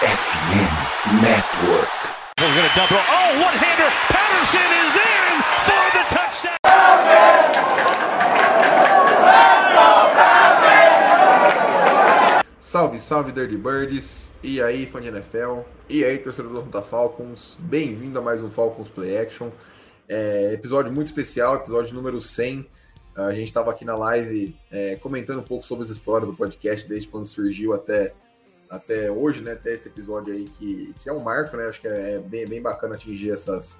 FM Network. We're going to double. Oh, one hander. Patterson is in for the touchdown. Salve, salve Dirty Birds! E aí, fã de NFL? E aí, torcedor da Falcons? Bem-vindo a mais um Falcons Play Action. É, episódio muito especial, episódio número 100. A gente estava aqui na live é, comentando um pouco sobre as histórias do podcast, desde quando surgiu até, até hoje, né? Até esse episódio aí, que, que é um marco, né? Acho que é, é bem, bem bacana atingir essas,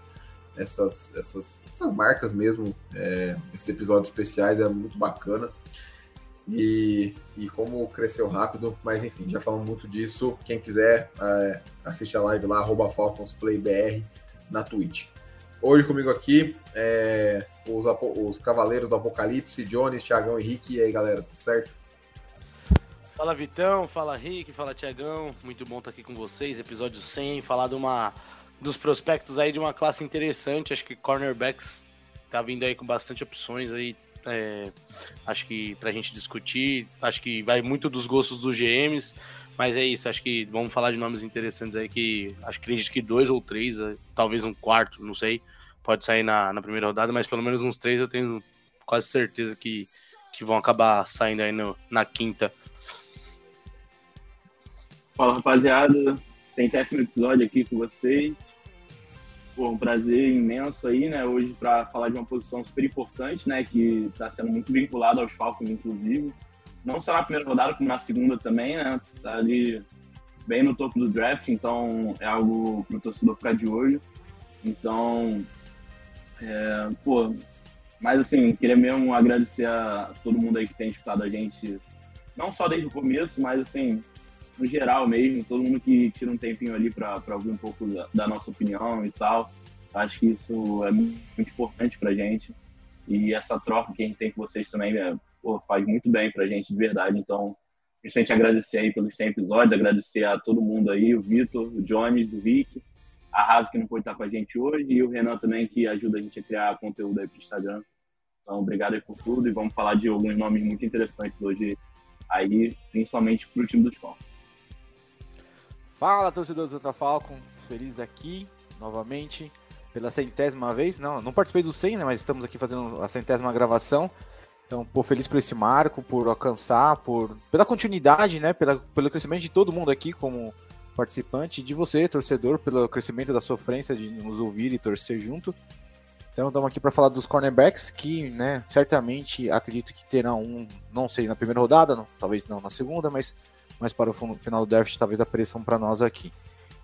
essas, essas, essas marcas mesmo. É, esses episódios especiais é muito bacana. E, e como cresceu rápido, mas enfim, já falamos muito disso. Quem quiser, é, assiste a live lá, arroba FalconsPlayBR na Twitch. Hoje comigo aqui, é, os, os Cavaleiros do Apocalipse, Jones, Thiagão e Rick. E aí, galera, tudo certo? Fala Vitão, fala Rick, fala Tiagão, muito bom estar aqui com vocês, episódio 100, falar de uma, dos prospectos aí de uma classe interessante, acho que cornerbacks tá vindo aí com bastante opções aí, é, acho que pra gente discutir, acho que vai muito dos gostos dos GMs, mas é isso, acho que vamos falar de nomes interessantes aí que acho que acredito que dois ou três, talvez um quarto, não sei, pode sair na, na primeira rodada, mas pelo menos uns três eu tenho quase certeza que, que vão acabar saindo aí no, na quinta. Fala rapaziada, centésimo episódio aqui com vocês. Pô, um prazer imenso aí, né? Hoje para falar de uma posição super importante, né? Que está sendo muito vinculada aos Falcons, inclusive. Não só na primeira rodada, como na segunda também, né? Tá ali bem no topo do draft, então é algo para o torcedor ficar de olho. Então, é, pô, mas assim, queria mesmo agradecer a todo mundo aí que tem escutado a gente, não só desde o começo, mas assim, no geral mesmo, todo mundo que tira um tempinho ali para ouvir um pouco da, da, nossa opinião e tal. Acho que isso é muito, importante pra gente. E essa troca que a gente tem com vocês também é, pô, faz muito bem pra gente, de verdade. Então, principalmente agradecer aí pelos 100 episódios, agradecer a todo mundo aí, o Vitor, o Jones, o Rick, a Raso que não pôde estar com a gente hoje e o Renan também que ajuda a gente a criar conteúdo aí pro Instagram. Então, obrigado aí por tudo e vamos falar de alguns nomes muito interessantes hoje aí, principalmente pro time do Falcons. Fala, torcedor do Santa Falcon, feliz aqui novamente pela centésima vez. Não, não participei do 100, né, mas estamos aqui fazendo a centésima gravação. Então, pô, feliz por esse marco, por alcançar, por pela continuidade, né, pela, pelo crescimento de todo mundo aqui como participante, de você, torcedor, pelo crescimento da sofrência de nos ouvir e torcer junto. Então, estamos aqui para falar dos cornerbacks que, né, certamente acredito que terão um, não sei, na primeira rodada, não, talvez não na segunda, mas mas para o final do draft talvez apareçam para nós aqui.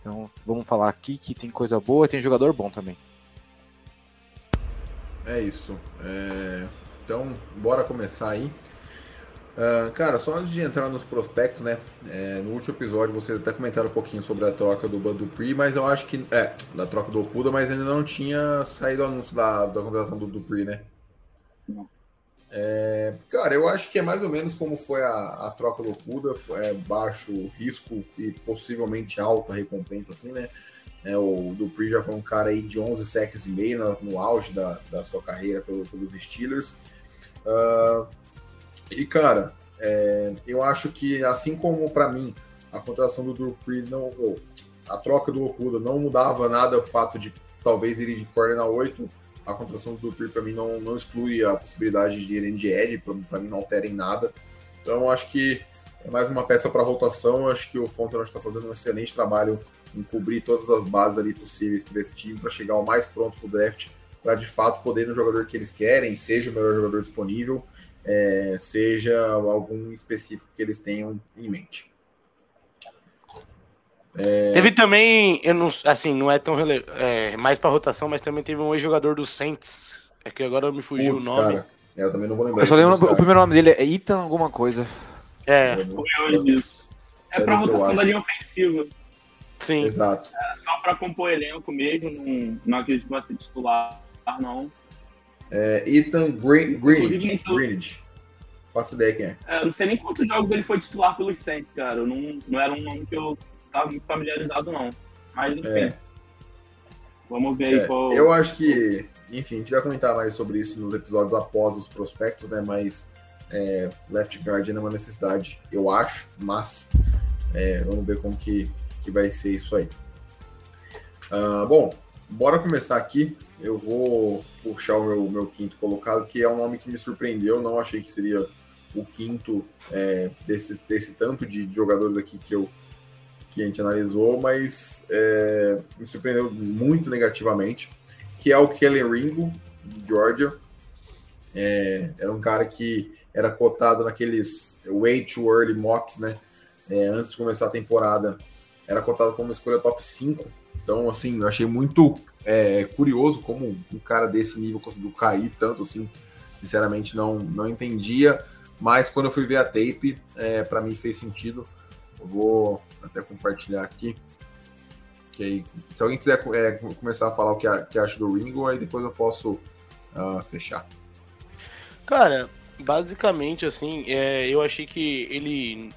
Então vamos falar aqui que tem coisa boa e tem jogador bom também. É isso. É... Então, bora começar aí. Uh, cara, só antes de entrar nos prospectos, né? É, no último episódio vocês até comentaram um pouquinho sobre a troca do Dupree, mas eu acho que. É, da troca do Okuda, mas ainda não tinha saído o anúncio da, da contratação do Dupree, né? Não. É, cara, eu acho que é mais ou menos como foi a, a troca do Okuda, é baixo risco e possivelmente alta recompensa, assim, né? É, o Dupree já foi um cara aí de 11 sacks e meio no, no auge da, da sua carreira pelo, pelos Steelers. Uh, e, cara, é, eu acho que, assim como para mim a contratação do Dupree não. A troca do Okuda não mudava nada o fato de talvez ir de corner na 8 a contratação do Dupree para mim não, não exclui a possibilidade de irem de Ed, para mim não altera em nada. Então acho que é mais uma peça para rotação. Acho que o Fontenot está fazendo um excelente trabalho em cobrir todas as bases ali possíveis para esse time para chegar o mais pronto para o draft, para de fato poder no jogador que eles querem, seja o melhor jogador disponível, é, seja algum específico que eles tenham em mente. É... Teve também, eu não, assim, não é tão rele... é, mais para rotação, mas também teve um ex-jogador do Saints, é que agora me fugiu Puts, o nome. Cara, é, eu também não vou lembrar. Eu só lembro, o primeiro nome dele é Ethan alguma coisa. É. É para rotação da linha ofensiva. Sim. Exato. É, só para compor elenco mesmo, não, não acredito que vai ser titular, não. É, Ethan Green, Greenwich. Greenwich. Faço ideia quem é. é. Eu não sei nem quantos jogos ele foi titular pelos Saints, cara. Eu não, não era um nome que eu tá muito familiarizado, não. Mas, enfim. É. Vamos ver aí é, qual. Eu acho que, enfim, a gente vai comentar mais sobre isso nos episódios após os prospectos, né? Mas é, left guard é uma necessidade, eu acho, mas é, vamos ver como que, que vai ser isso aí. Uh, bom, bora começar aqui. Eu vou puxar o meu, meu quinto colocado, que é um nome que me surpreendeu. Não achei que seria o quinto é, desse, desse tanto de jogadores aqui que, eu, que a gente analisou, mas é, me surpreendeu muito negativamente, que é o Kellen Ringo, de Georgia. É, era um cara que era cotado naqueles way too early mocks, né? É, antes de começar a temporada, era cotado como escolha top 5. Então, assim, eu achei muito é, curioso como um cara desse nível conseguiu cair tanto assim. Sinceramente, não, não entendia. Mas quando eu fui ver a tape, é, para mim fez sentido. Eu vou até compartilhar aqui. Que aí, se alguém quiser é, começar a falar o que, a, que acha do Ringo, aí depois eu posso uh, fechar. Cara, basicamente assim, é, eu achei que ele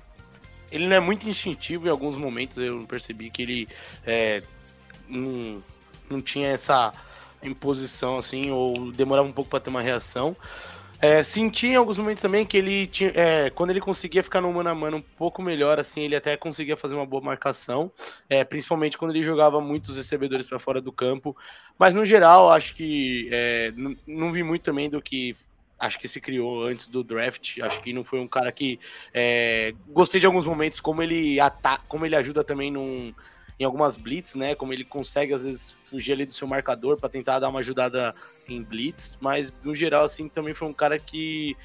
ele não é muito instintivo em alguns momentos. Eu percebi que ele é, não, não tinha essa imposição assim, ou demorava um pouco para ter uma reação. É, senti em alguns momentos também que ele tinha. É, quando ele conseguia ficar no mano a mano um pouco melhor, assim, ele até conseguia fazer uma boa marcação. É, principalmente quando ele jogava muitos recebedores para fora do campo. Mas no geral, acho que é, não, não, vi muito também do que acho que se criou antes do draft. Acho que não foi um cara que. É, gostei de alguns momentos, como ele, ata como ele ajuda também num em algumas blitz, né? Como ele consegue às vezes fugir ali do seu marcador para tentar dar uma ajudada em blitz, mas no geral assim também foi um cara que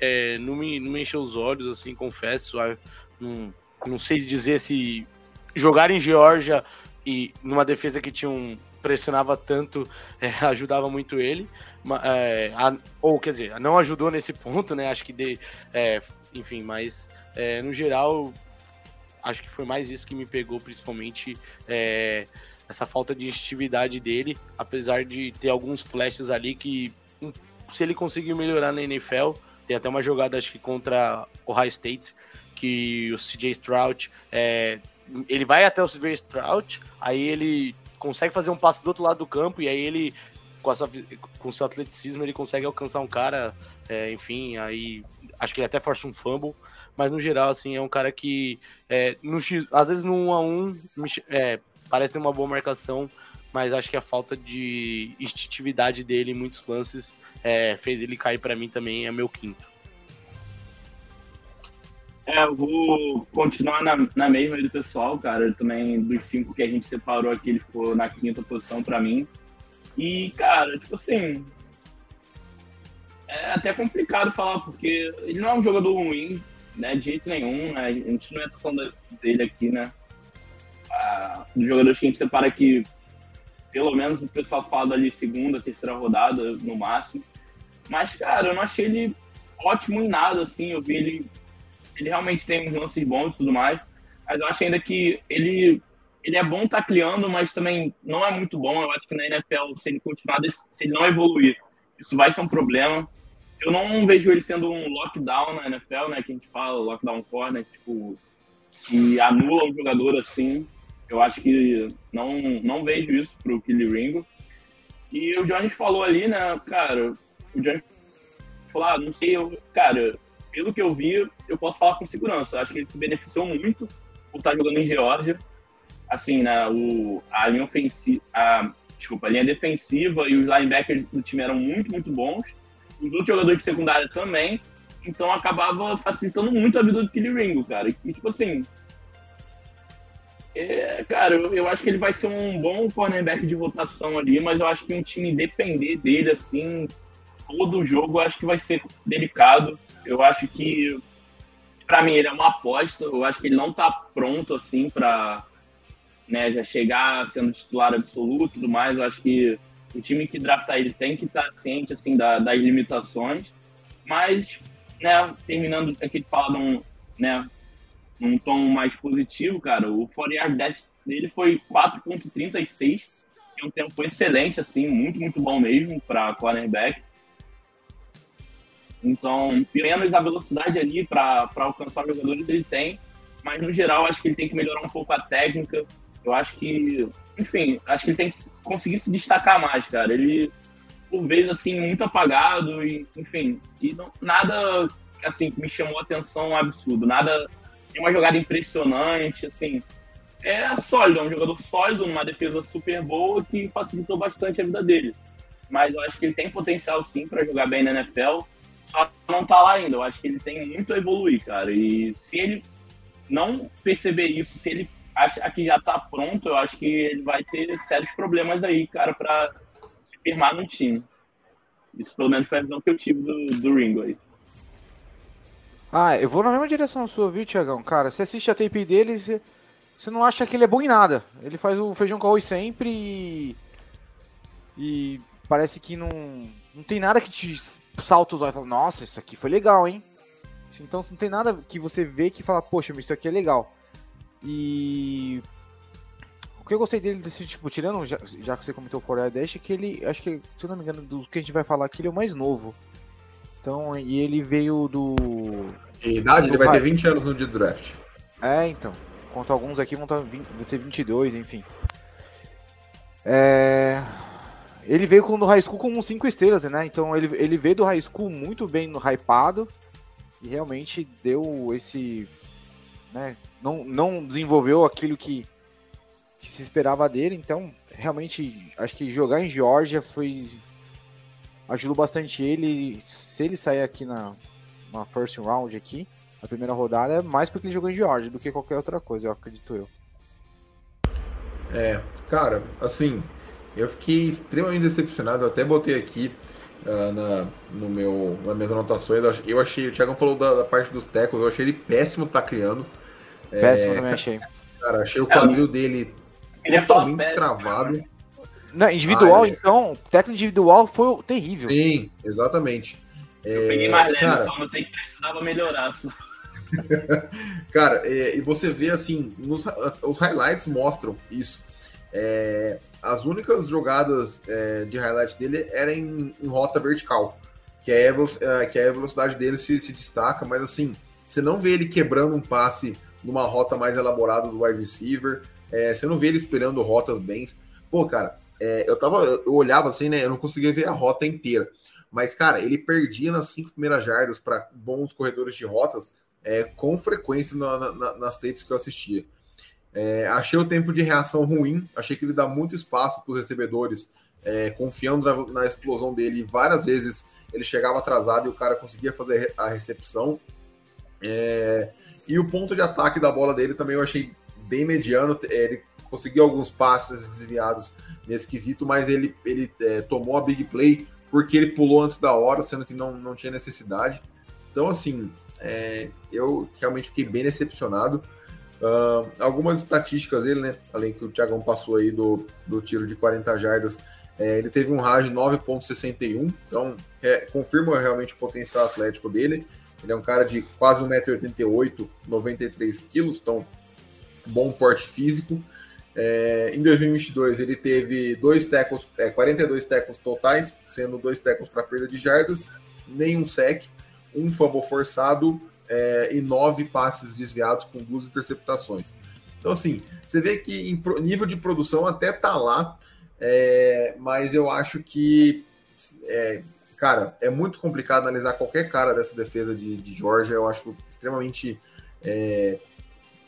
é, não, me, não me encheu os olhos, assim, confesso. Não, não sei dizer se jogar em Georgia e numa defesa que tinha um pressionava tanto, é, ajudava muito ele, é, a, ou quer dizer, não ajudou nesse ponto, né? Acho que de, é, enfim, mas é, no geral acho que foi mais isso que me pegou, principalmente é, essa falta de instintividade dele, apesar de ter alguns flashes ali que, hum, se ele conseguir melhorar na NFL, tem até uma jogada, acho que contra o High State, que o CJ Stroud, é, ele vai até o CJ Stroud, aí ele consegue fazer um passe do outro lado do campo, e aí ele, com, essa, com seu atleticismo, ele consegue alcançar um cara, é, enfim, aí acho que ele até força um fumble, mas no geral, assim, é um cara que, é, no X, às vezes no 1 a 1 é, parece ter uma boa marcação, mas acho que a falta de instintividade dele em muitos lances é, fez ele cair para mim também, é meu quinto. É, eu vou continuar na, na mesma do pessoal, cara. também, dos cinco que a gente separou aqui, ele ficou na quinta posição para mim. E, cara, tipo assim, é até complicado falar, porque ele não é um jogador ruim, né, de jeito nenhum, né, a gente não é falando dele aqui, né, ah, dos jogadores que a gente separa aqui, pelo menos o pessoal fala ali segunda, terceira rodada, no máximo, mas, cara, eu não achei ele ótimo em nada, assim, eu vi ele, ele realmente tem uns lances bons e tudo mais, mas eu acho ainda que ele ele é bom tacleando, mas também não é muito bom. Eu acho que na NFL, se ele continuar, se ele não evoluir, isso vai ser um problema eu não vejo ele sendo um lockdown na NFL, né? Que a gente fala, lockdown corner, tipo, que anula um jogador assim. Eu acho que não, não vejo isso pro Kelly Ringo. E o Jones falou ali, né, cara, o Jones falou, ah, não sei, eu, cara, pelo que eu vi, eu posso falar com segurança. Acho que ele se beneficiou muito por estar jogando em Georgia. Assim, né, o, a linha ofensiva, a, desculpa, a linha defensiva e os linebackers do time eram muito, muito bons os outros jogadores de secundária também. Então acabava facilitando muito a vida do Kelly Ringo, cara. E tipo assim. É, cara, eu, eu, acho que ele vai ser um bom cornerback de votação ali, mas eu acho que um time depender dele, assim, todo o jogo, eu acho que vai ser delicado. Eu acho que, para mim, ele é uma aposta. Eu acho que ele não tá pronto, assim, para né, já chegar sendo titular absoluto e tudo mais. Eu acho que o time que draftar ele tem que estar ciente assim da, das limitações, mas né, terminando aqui de falar num, né, num tom mais positivo, cara, o 4 dash dele foi 4.36, que é um tempo excelente assim, muito muito bom mesmo para cornerback. Então, menos a velocidade ali para alcançar os jogadores ele tem, mas no geral acho que ele tem que melhorar um pouco a técnica. Eu acho que, enfim, acho que ele tem que conseguir se destacar mais, cara. Ele, por vezes, assim, muito apagado e, enfim, e não, nada, assim, que me chamou a atenção absurdo. Nada, uma jogada impressionante, assim. é sólido, é um jogador sólido, uma defesa super boa que facilitou bastante a vida dele. Mas eu acho que ele tem potencial sim para jogar bem na NFL, só não tá lá ainda. Eu acho que ele tem muito a evoluir, cara. E se ele não perceber isso, se ele acha que já tá pronto, eu acho que ele vai ter sérios problemas aí, cara, para se firmar no time. Isso pelo menos foi a visão que eu tive do, do Ringo aí. Ah, eu vou na mesma direção sua, viu, Tiagão? Cara, você assiste a tape dele, você, você não acha que ele é bom em nada. Ele faz o feijão com arroz sempre e. E parece que não. Não tem nada que te salta os olhos e fala, nossa, isso aqui foi legal, hein? Então não tem nada que você vê que fala, poxa, isso aqui é legal. E o que eu gostei dele desse tipo, tirando, já, já que você comentou o Coreia Dash, é que ele, acho que, se eu não me engano, do que a gente vai falar aqui, ele é o mais novo. Então, e ele veio do. De idade, ele vai ter 20 anos no dia do draft. É, então. Enquanto alguns aqui vão, tá, vão ter 22, enfim. É... Ele veio com, no high school com 5 estrelas, né? Então ele, ele veio do high school muito bem no hypado e realmente deu esse. Né? Não, não desenvolveu aquilo que, que se esperava dele, então realmente acho que jogar em Georgia foi ajudou bastante ele. Se ele sair aqui na, na first round aqui, a primeira rodada, é mais porque ele jogou em Georgia do que qualquer outra coisa, eu acredito eu. É, cara, assim, eu fiquei extremamente decepcionado, eu até botei aqui uh, na, no meu, nas minhas anotações, eu achei, o Thiago falou da, da parte dos tecos, eu achei ele péssimo tacleando. Péssimo é, também achei. Cara, achei o quadril dele é totalmente travado. Não, individual, ah, é. então, técnico individual foi terrível. Sim, exatamente. Eu é, peguei mais leve, cara... só notei que precisava melhorar. Só. cara, é, e você vê assim, nos, os highlights mostram isso. É, as únicas jogadas é, de highlight dele eram em, em rota vertical, que é, é, que é a velocidade dele se, se destaca, mas assim, você não vê ele quebrando um passe numa rota mais elaborada do wide receiver, é, você não vê ele esperando rotas bem. Pô, cara, é, eu tava, eu olhava assim, né? Eu não conseguia ver a rota inteira. Mas, cara, ele perdia nas cinco primeiras jardas para bons corredores de rotas é, com frequência na, na, nas tapes que eu assistia. É, achei o tempo de reação ruim, achei que ele dá muito espaço para os recebedores, é, confiando na, na, explosão dele. Várias vezes ele chegava atrasado e o cara conseguia fazer a recepção. É, e o ponto de ataque da bola dele também eu achei bem mediano. Ele conseguiu alguns passes desviados nesse quesito, mas ele, ele é, tomou a big play porque ele pulou antes da hora, sendo que não, não tinha necessidade. Então, assim, é, eu realmente fiquei bem decepcionado. Uh, algumas estatísticas dele, né? Além que o Thiagão passou aí do, do tiro de 40 jardas, é, ele teve um RAJ 9.61, então é, confirma realmente o potencial atlético dele. Ele é um cara de quase 1,88m, 93 kg, então bom porte físico. É, em 2022, ele teve dois tecos, é, 42 tecos totais, sendo dois tecos para perda de jardas, nenhum sec, um fumble forçado é, e nove passes desviados com duas interceptações. Então, assim, você vê que em nível de produção até tá lá, é, mas eu acho que, é, cara, é muito complicado analisar qualquer cara dessa defesa de, de Georgia. Eu acho extremamente é,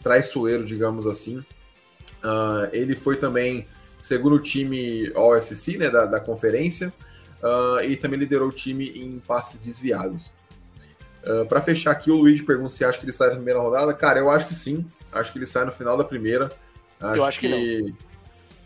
traiçoeiro, digamos assim. Uh, ele foi também segundo time OSC, né, da, da conferência, uh, e também liderou o time em passes desviados. Uh, para fechar aqui, o Luigi pergunta se acha que ele sai na primeira rodada. Cara, eu acho que sim. Acho que ele sai no final da primeira. Acho eu acho que, que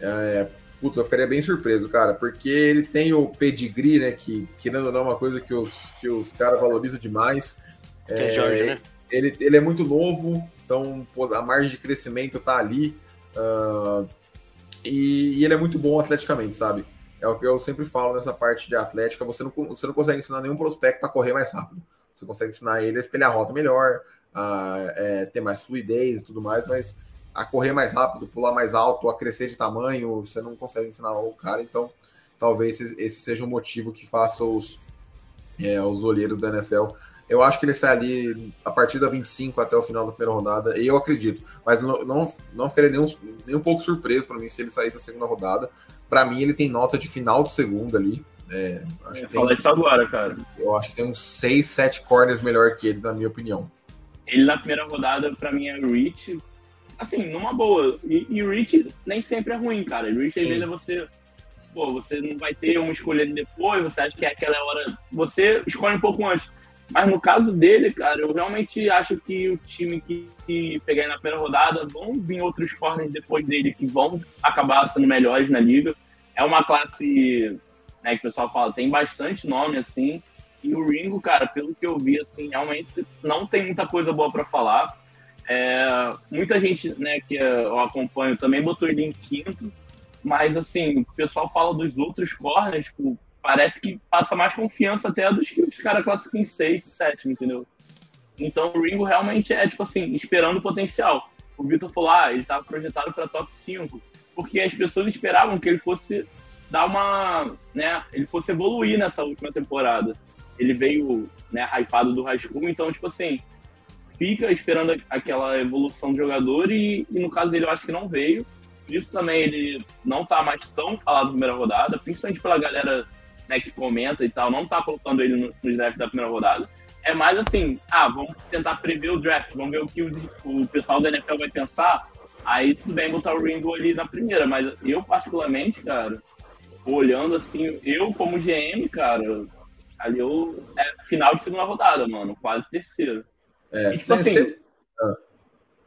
não. É, putz, eu ficaria bem surpreso, cara, porque ele tem o pedigree, né, que, querendo ou não, é uma coisa que os, que os caras valorizam demais. Que é, Jorge, né? Ele, ele é muito novo, então pô, a margem de crescimento tá ali. Uh, e, e, ele é muito bom atleticamente, sabe? É o que eu sempre falo nessa parte de atlética. Você não, você não consegue ensinar nenhum prospecto a correr mais rápido. Você consegue ensinar ele a espelhar a rota melhor, a é, ter mais fluidez e tudo mais, mas a correr mais rápido, pular mais alto, a crescer de tamanho, você não consegue ensinar o cara. Então, talvez esse seja o motivo que faça os, é, os olheiros da NFL eu acho que ele sai ali a partir da 25 até o final da primeira rodada, e eu acredito. Mas não, não, não ficaria nem um, nem um pouco surpreso para mim se ele sair da segunda rodada. Para mim, ele tem nota de final do segundo ali. É, acho que tem, isso agora, cara. Eu acho que tem uns 6, 7 corners melhor que ele, na minha opinião. Ele na primeira rodada, para mim, é Rich. Assim, numa boa. E, e o Rich nem sempre é ruim, cara. O Rich, às vezes, é você. Pô, você não vai ter uma escolha depois, você acha que é aquela hora. Você escolhe um pouco antes. Mas no caso dele, cara, eu realmente acho que o time que, que pegar na primeira rodada vão vir outros corners depois dele que vão acabar sendo melhores na liga. É uma classe, né, que o pessoal fala, tem bastante nome, assim. E o Ringo, cara, pelo que eu vi, assim, realmente não tem muita coisa boa para falar. É, muita gente, né, que eu acompanho também botou ele em quinto, mas assim, o pessoal fala dos outros corners, tipo, parece que passa mais confiança até dos que os caras classificam em 6, 7, entendeu? Então o Ringo realmente é, tipo assim, esperando o potencial. O Vitor falou, ah, ele estava projetado para top 5, porque as pessoas esperavam que ele fosse dar uma, né, ele fosse evoluir nessa última temporada. Ele veio, né, hypado do High School, então, tipo assim, fica esperando aquela evolução do jogador e, e no caso dele eu acho que não veio. Por isso também ele não tá mais tão falado na primeira rodada, principalmente pela galera né, que comenta e tal, não tá colocando ele no, no draft da primeira rodada. É mais assim, ah, vamos tentar prever o draft, vamos ver o que o, o pessoal da NFL vai pensar. Aí tudo bem botar o Ringo ali na primeira, mas eu particularmente, cara, olhando assim, eu como GM, cara, ali eu é final de segunda rodada, mano, quase terceira. É, e, tipo assim, ah.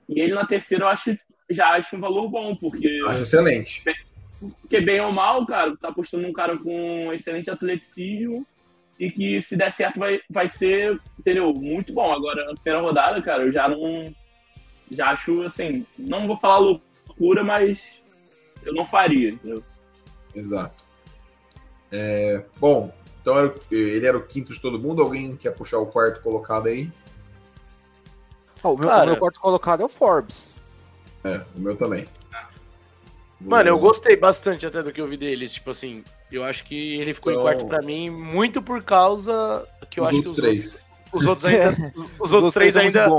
e ele na terceira eu acho, já acho um valor bom, porque. Acho excelente. Porque bem ou mal, cara, você tá apostando num cara com um excelente atleticismo e que se der certo vai, vai ser, entendeu? Muito bom. Agora, na primeira rodada, cara, eu já não. Já acho assim, não vou falar loucura, mas eu não faria, entendeu? Exato. É, bom, então ele era o quinto de todo mundo. Alguém quer puxar o quarto colocado aí? Oh, o, meu, Cara, o meu quarto colocado é o Forbes. É, o meu também. Mano, eu gostei bastante até do que eu vi deles. Tipo assim, eu acho que ele ficou então... em quarto pra mim muito por causa que eu os acho que os três. Outros, os outros ainda. os outros três ainda.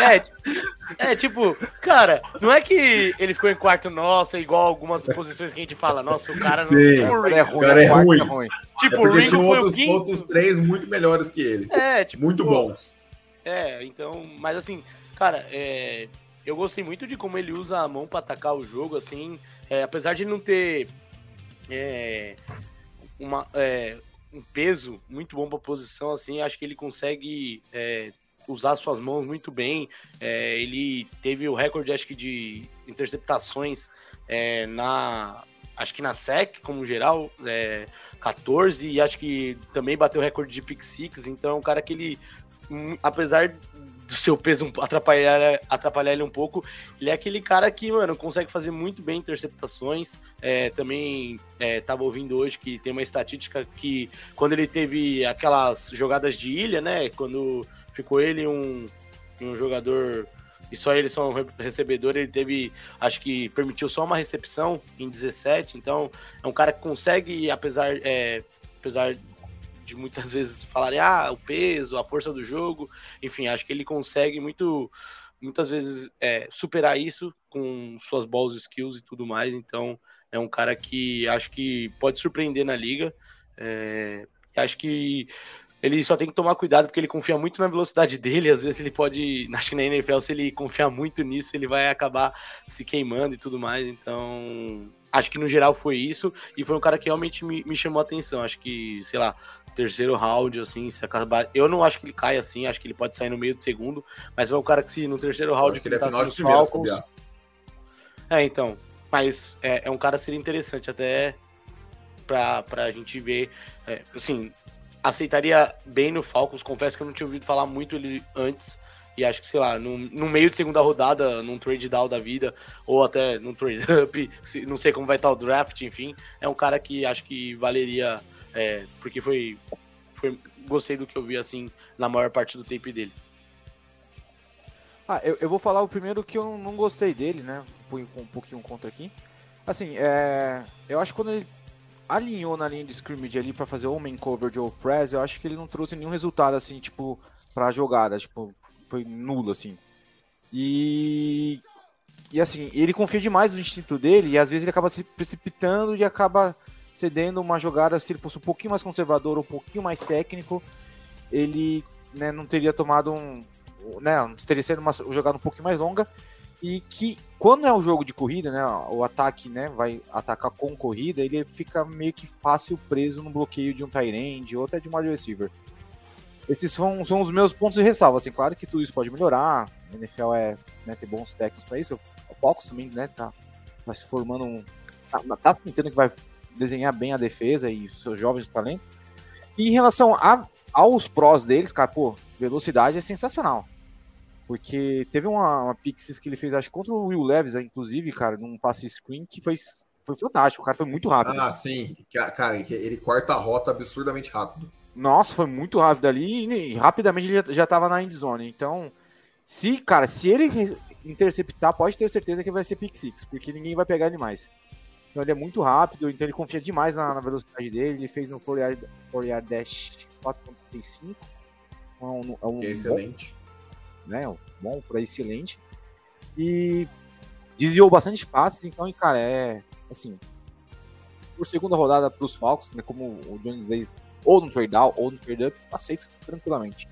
É, é, tipo, cara, não é que ele ficou em quarto nossa, igual algumas posições que a gente fala, nossa, o cara não Sim, tipo, é ruim. O cara é ruim. É ruim. Tipo, é o Ringo foi outros, o quinto. outros três muito melhores que ele. É, tipo. Muito pô, bons. É, então, mas assim, cara, é, eu gostei muito de como ele usa a mão para atacar o jogo, assim, é, apesar de não ter é, uma, é, um peso muito bom para posição, assim, acho que ele consegue é, usar suas mãos muito bem. É, ele teve o recorde, acho que, de interceptações na acho que na SEC, como geral, é, 14, e acho que também bateu o recorde de pick six, então é um cara que ele apesar do seu peso atrapalhar, atrapalhar ele um pouco, ele é aquele cara que, mano, consegue fazer muito bem interceptações. É, também é, tava ouvindo hoje que tem uma estatística que quando ele teve aquelas jogadas de ilha, né? Quando ficou ele um, um jogador e só ele só um recebedor, ele teve, acho que permitiu só uma recepção em 17, então é um cara que consegue, apesar, é, apesar de muitas vezes falarem, ah, o peso, a força do jogo, enfim, acho que ele consegue muito, muitas vezes é, superar isso com suas balls skills e tudo mais, então é um cara que acho que pode surpreender na liga, é, acho que ele só tem que tomar cuidado porque ele confia muito na velocidade dele. Às vezes ele pode, acho que na NFL, se ele confiar muito nisso, ele vai acabar se queimando e tudo mais. Então, acho que no geral foi isso. E foi um cara que realmente me, me chamou a atenção. Acho que, sei lá, terceiro round, assim, se acabar. Eu não acho que ele cai assim, acho que ele pode sair no meio do segundo, mas é um cara que se no terceiro round que ele é tá de Falcons. É, então. Mas é, é, um cara seria interessante até pra, pra gente ver. É, assim, aceitaria bem no Falcons. Confesso que eu não tinha ouvido falar muito ele antes. E acho que, sei lá, no, no meio de segunda rodada, num trade down da vida, ou até num trade up, não sei como vai estar o draft, enfim, é um cara que acho que valeria é, porque foi, foi. Gostei do que eu vi assim na maior parte do tape dele. Ah, eu, eu vou falar o primeiro que eu não gostei dele, né? Põe um pouquinho contra aqui. Assim, é, eu acho que quando ele alinhou na linha de scrimmage ali para fazer homem cover de press, eu acho que ele não trouxe nenhum resultado assim, tipo, pra jogada, tipo, foi nulo assim. E e assim, ele confia demais no instinto dele e às vezes ele acaba se precipitando e acaba cedendo uma jogada, se ele fosse um pouquinho mais conservador, um pouquinho mais técnico, ele né, não teria tomado um. Né, teria sido uma jogada um pouquinho mais longa. e que quando é um jogo de corrida, né, o ataque, né, vai atacar com corrida, ele fica meio que fácil preso no bloqueio de um Tyrande ou até de um wide receiver. Esses são, são os meus pontos de ressalva, assim, claro que tudo isso pode melhorar, a NFL é, né, ter bons técnicos para isso, o Fox também, né, tá, tá se formando um, tá, tá sentindo que vai desenhar bem a defesa e seus jovens talentos. E em relação a, aos prós deles, cara, pô, velocidade é sensacional. Porque teve uma, uma Pixis que ele fez, acho contra o Will Levis, inclusive, cara, num passe screen que foi, foi fantástico. O cara foi muito rápido. Ah, sim. Cara, ele corta a rota absurdamente rápido. Nossa, foi muito rápido ali e, e rapidamente ele já, já tava na endzone. Então, se, cara, se ele interceptar, pode ter certeza que vai ser pick six, porque ninguém vai pegar ele mais. Então ele é muito rápido, então ele confia demais na, na velocidade dele. Ele fez no 4 yard, yard dash 4.35. É um, é um é excelente. Bom, né? Bom para excelente. E desviou bastante passes, então, cara, é assim. Por segunda rodada para os Falcons, né, como o Jones ou no trade down ou no trade up, aceito tranquilamente.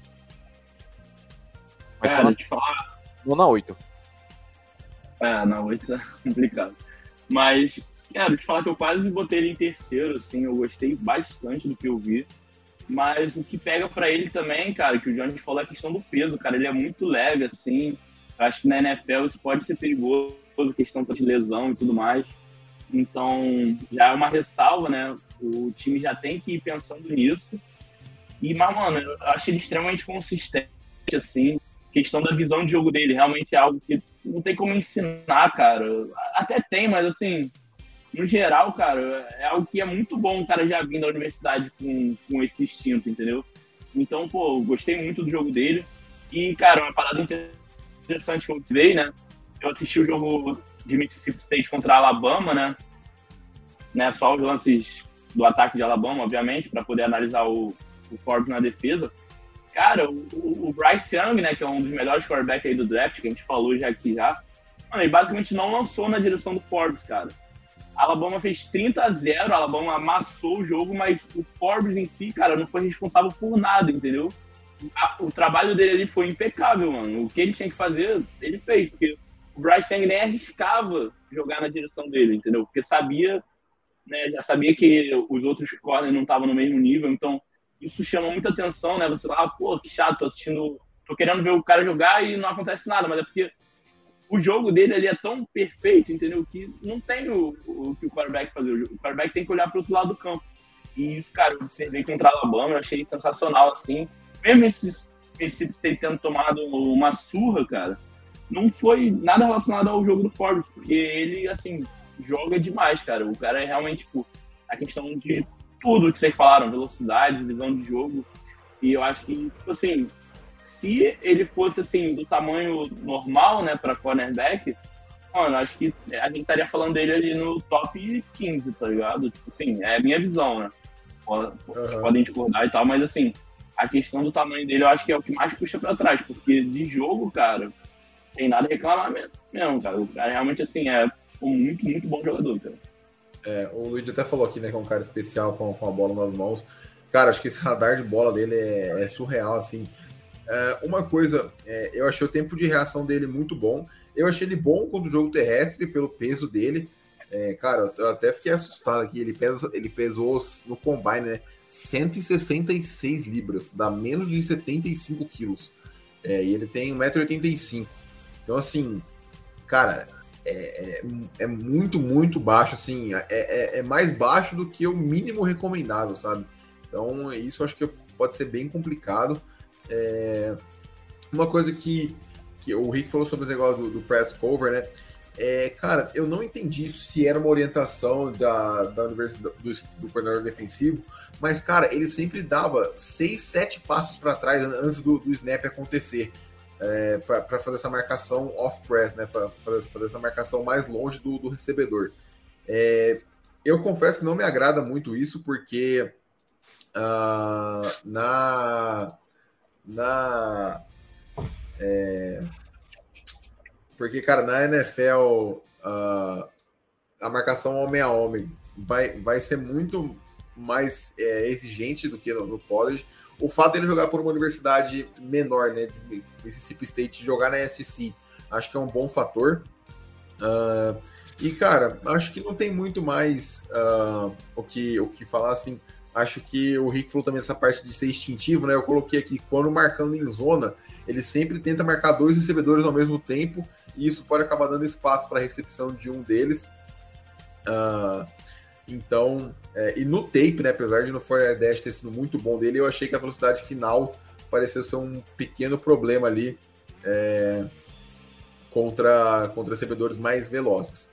Mas é, te falar. Ou na 8. É, na 8 é complicado. Mas, quero te falar que eu quase botei ele em terceiro, assim, eu gostei bastante do que eu vi. Mas o que pega para ele também, cara, que o Johnny falou é a questão do peso, cara. Ele é muito leve, assim. Eu acho que na NFL isso pode ser perigoso, questão de lesão e tudo mais. Então, já é uma ressalva, né? O time já tem que ir pensando nisso. E, mas, mano, eu acho ele extremamente consistente, assim. questão da visão de jogo dele realmente é algo que não tem como ensinar, cara. Até tem, mas, assim, no geral, cara, é algo que é muito bom o cara já vindo da universidade com, com esse instinto, entendeu? Então, pô, gostei muito do jogo dele. E, cara, uma parada interessante que eu vi, né? Eu assisti o jogo de Mississippi State contra a Alabama, né? né? Só os lances do ataque de Alabama, obviamente, para poder analisar o, o Forbes na defesa. Cara, o, o, Bryce Young, né, que é um dos melhores quarterbacks aí do draft, que a gente falou já aqui já, mano, ele basicamente não lançou na direção do Forbes, cara. A Alabama fez 30 a 0, a Alabama amassou o jogo, mas o Forbes em si, cara, não foi responsável por nada, entendeu? O trabalho dele ali foi impecável, mano. O que ele tinha que fazer, ele fez, porque o Bryce Young nem arriscava jogar na direção dele, entendeu? Porque sabia, né, já sabia que os outros corners não estavam no mesmo nível, então isso chama muita atenção, né? Você fala, ah, pô, que chato, tô assistindo, tô querendo ver o cara jogar e não acontece nada, mas é porque o jogo dele ali é tão perfeito, entendeu? Que não tem o, o que o quarterback fazer. O quarterback tem que olhar para outro lado do campo. E isso, cara, eu observei contra a Alabama, eu achei sensacional, assim. Mesmo esses princípios tendo tomado uma surra, cara, não foi nada relacionado ao jogo do Forbes, porque ele, assim, joga demais, cara. O cara é realmente, tipo, a questão de tudo que vocês falaram, velocidade, visão de jogo. E eu acho que, tipo assim, se ele fosse assim do tamanho normal, né, para cornerback, mano, acho que a gente estaria falando dele ali no top 15, tá ligado? Tipo assim, é a minha visão, né? Podem, uhum. podem discordar e tal, mas assim, a questão do tamanho dele eu acho que é o que mais puxa para trás, porque de jogo, cara, tem nada a reclamar mesmo, cara. O cara realmente assim é um muito, muito bom jogador, cara. É, o Luigi até falou aqui, né, que é um cara especial com, com a bola nas mãos. Cara, acho que esse radar de bola dele é, é surreal, assim. É, uma coisa, é, eu achei o tempo de reação dele muito bom. Eu achei ele bom contra o jogo terrestre, pelo peso dele. É, cara, eu até fiquei assustado aqui. Ele, pesa, ele pesou no combine, né? 166 libras, dá menos de 75 quilos. É, e ele tem 1,85m. Então, assim, cara, é, é, é, muito, muito baixo, assim, é, é, é, mais baixo do que o mínimo recomendável, sabe? Então, isso acho que pode ser bem complicado. É, uma coisa que, que o Rick falou sobre o negócio do, do press cover, né? É, cara, eu não entendi se era uma orientação da, da universidade do, do coordenador defensivo, mas, cara, ele sempre dava seis, sete passos para trás antes do, do, snap acontecer. É, para fazer essa marcação off-press, né? Para fazer, essa marcação mais longe do, do recebedor. É, eu confesso que não me agrada muito isso, porque uh, na, na. É, porque, cara, na NFL, uh, a marcação homem a homem vai, vai ser muito mais é, exigente do que no, no, college. O fato dele jogar por uma universidade menor, né? Mississippi State, jogar na SC, Acho que é um bom fator. Uh, e, cara, acho que não tem muito mais uh, o, que, o que falar, assim. Acho que o Rick falou também essa parte de ser instintivo, né? Eu coloquei aqui, quando marcando em zona, ele sempre tenta marcar dois recebedores ao mesmo tempo, e isso pode acabar dando espaço para a recepção de um deles. Uh, então, é, e no tape, né? Apesar de no Forward Dash ter sido muito bom dele, eu achei que a velocidade final pareceu ser um pequeno problema ali é, contra, contra recebedores mais velozes.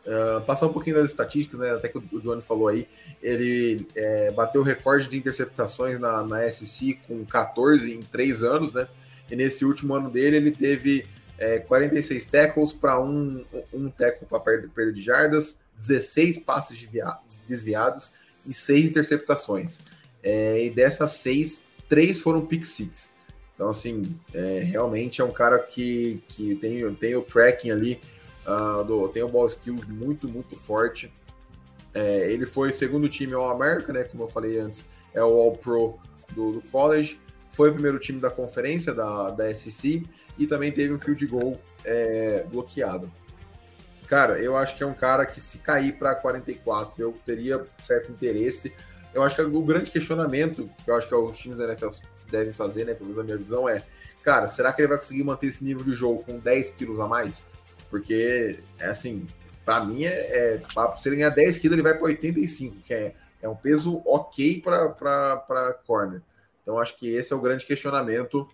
Uh, passar um pouquinho das estatísticas, né? Até que o Jones falou aí, ele é, bateu o recorde de interceptações na, na SC com 14 em 3 anos, né? E nesse último ano dele, ele teve é, 46 tackles para um, um tackle para perda de jardas, 16 passes desviados e 6 interceptações. É, e dessas 6, 3 foram pick six. Então, assim, é, realmente é um cara que, que tem, tem o tracking ali Uh, do, tem o ball skills muito, muito forte. É, ele foi segundo time All-America, né? Como eu falei antes, é o All-Pro do, do, college. Foi o primeiro time da conferência da, da SEC e também teve um field goal é, bloqueado. Cara, eu acho que é um cara que se cair para 44, eu teria certo interesse. Eu acho que o grande questionamento que eu acho que os times da NFL devem fazer, né, pelo menos a minha visão, é: cara, será que ele vai conseguir manter esse nível de jogo com 10 quilos a mais? Porque, é assim, para mim, é, é, se ele ganhar 10 quilos, ele vai para 85, que é, é um peso ok para corner. Então, acho que esse é o grande questionamento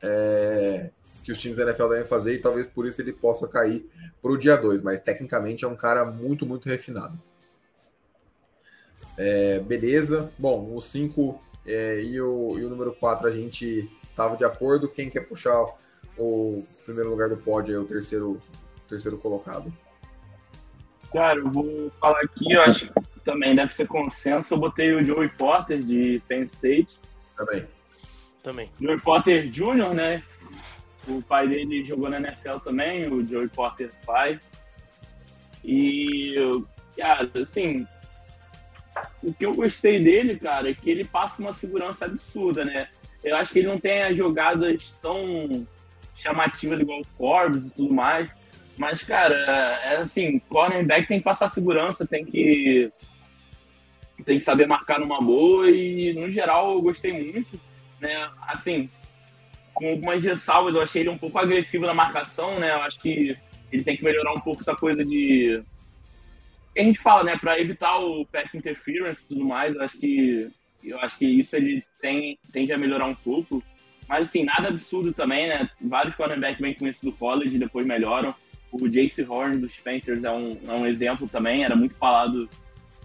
é, que os times da NFL devem fazer, e talvez por isso ele possa cair para o dia 2, mas tecnicamente é um cara muito, muito refinado. É, beleza. Bom, o 5 é, e, o, e o número 4 a gente estava de acordo. Quem quer puxar o primeiro lugar do pódio é o terceiro, terceiro colocado? Cara, eu vou falar aqui, eu acho que também deve ser consenso. Eu botei o Joey Potter de Penn State. Também. Também. Joey Potter Jr., né? O pai dele jogou na NFL também, o Joey Potter pai. E, cara, assim, o que eu gostei dele, cara, é que ele passa uma segurança absurda, né? Eu acho que ele não tem as jogadas tão chamativa igual o Forbes e tudo mais. Mas, cara, é assim, cornerback tem que passar segurança, tem que tem que saber marcar numa boa e, no geral, eu gostei muito, né? Assim, com algumas ressalvas, eu achei ele um pouco agressivo na marcação, né? Eu acho que ele tem que melhorar um pouco essa coisa de... A gente fala, né? Para evitar o pass interference e tudo mais, eu acho que eu acho que isso ele tem, tende a melhorar um pouco. Mas, assim, nada absurdo também, né? Vários cornerbacks vêm com isso do college e depois melhoram. O Jace Horn dos Panthers é um, é um exemplo também. Era muito falado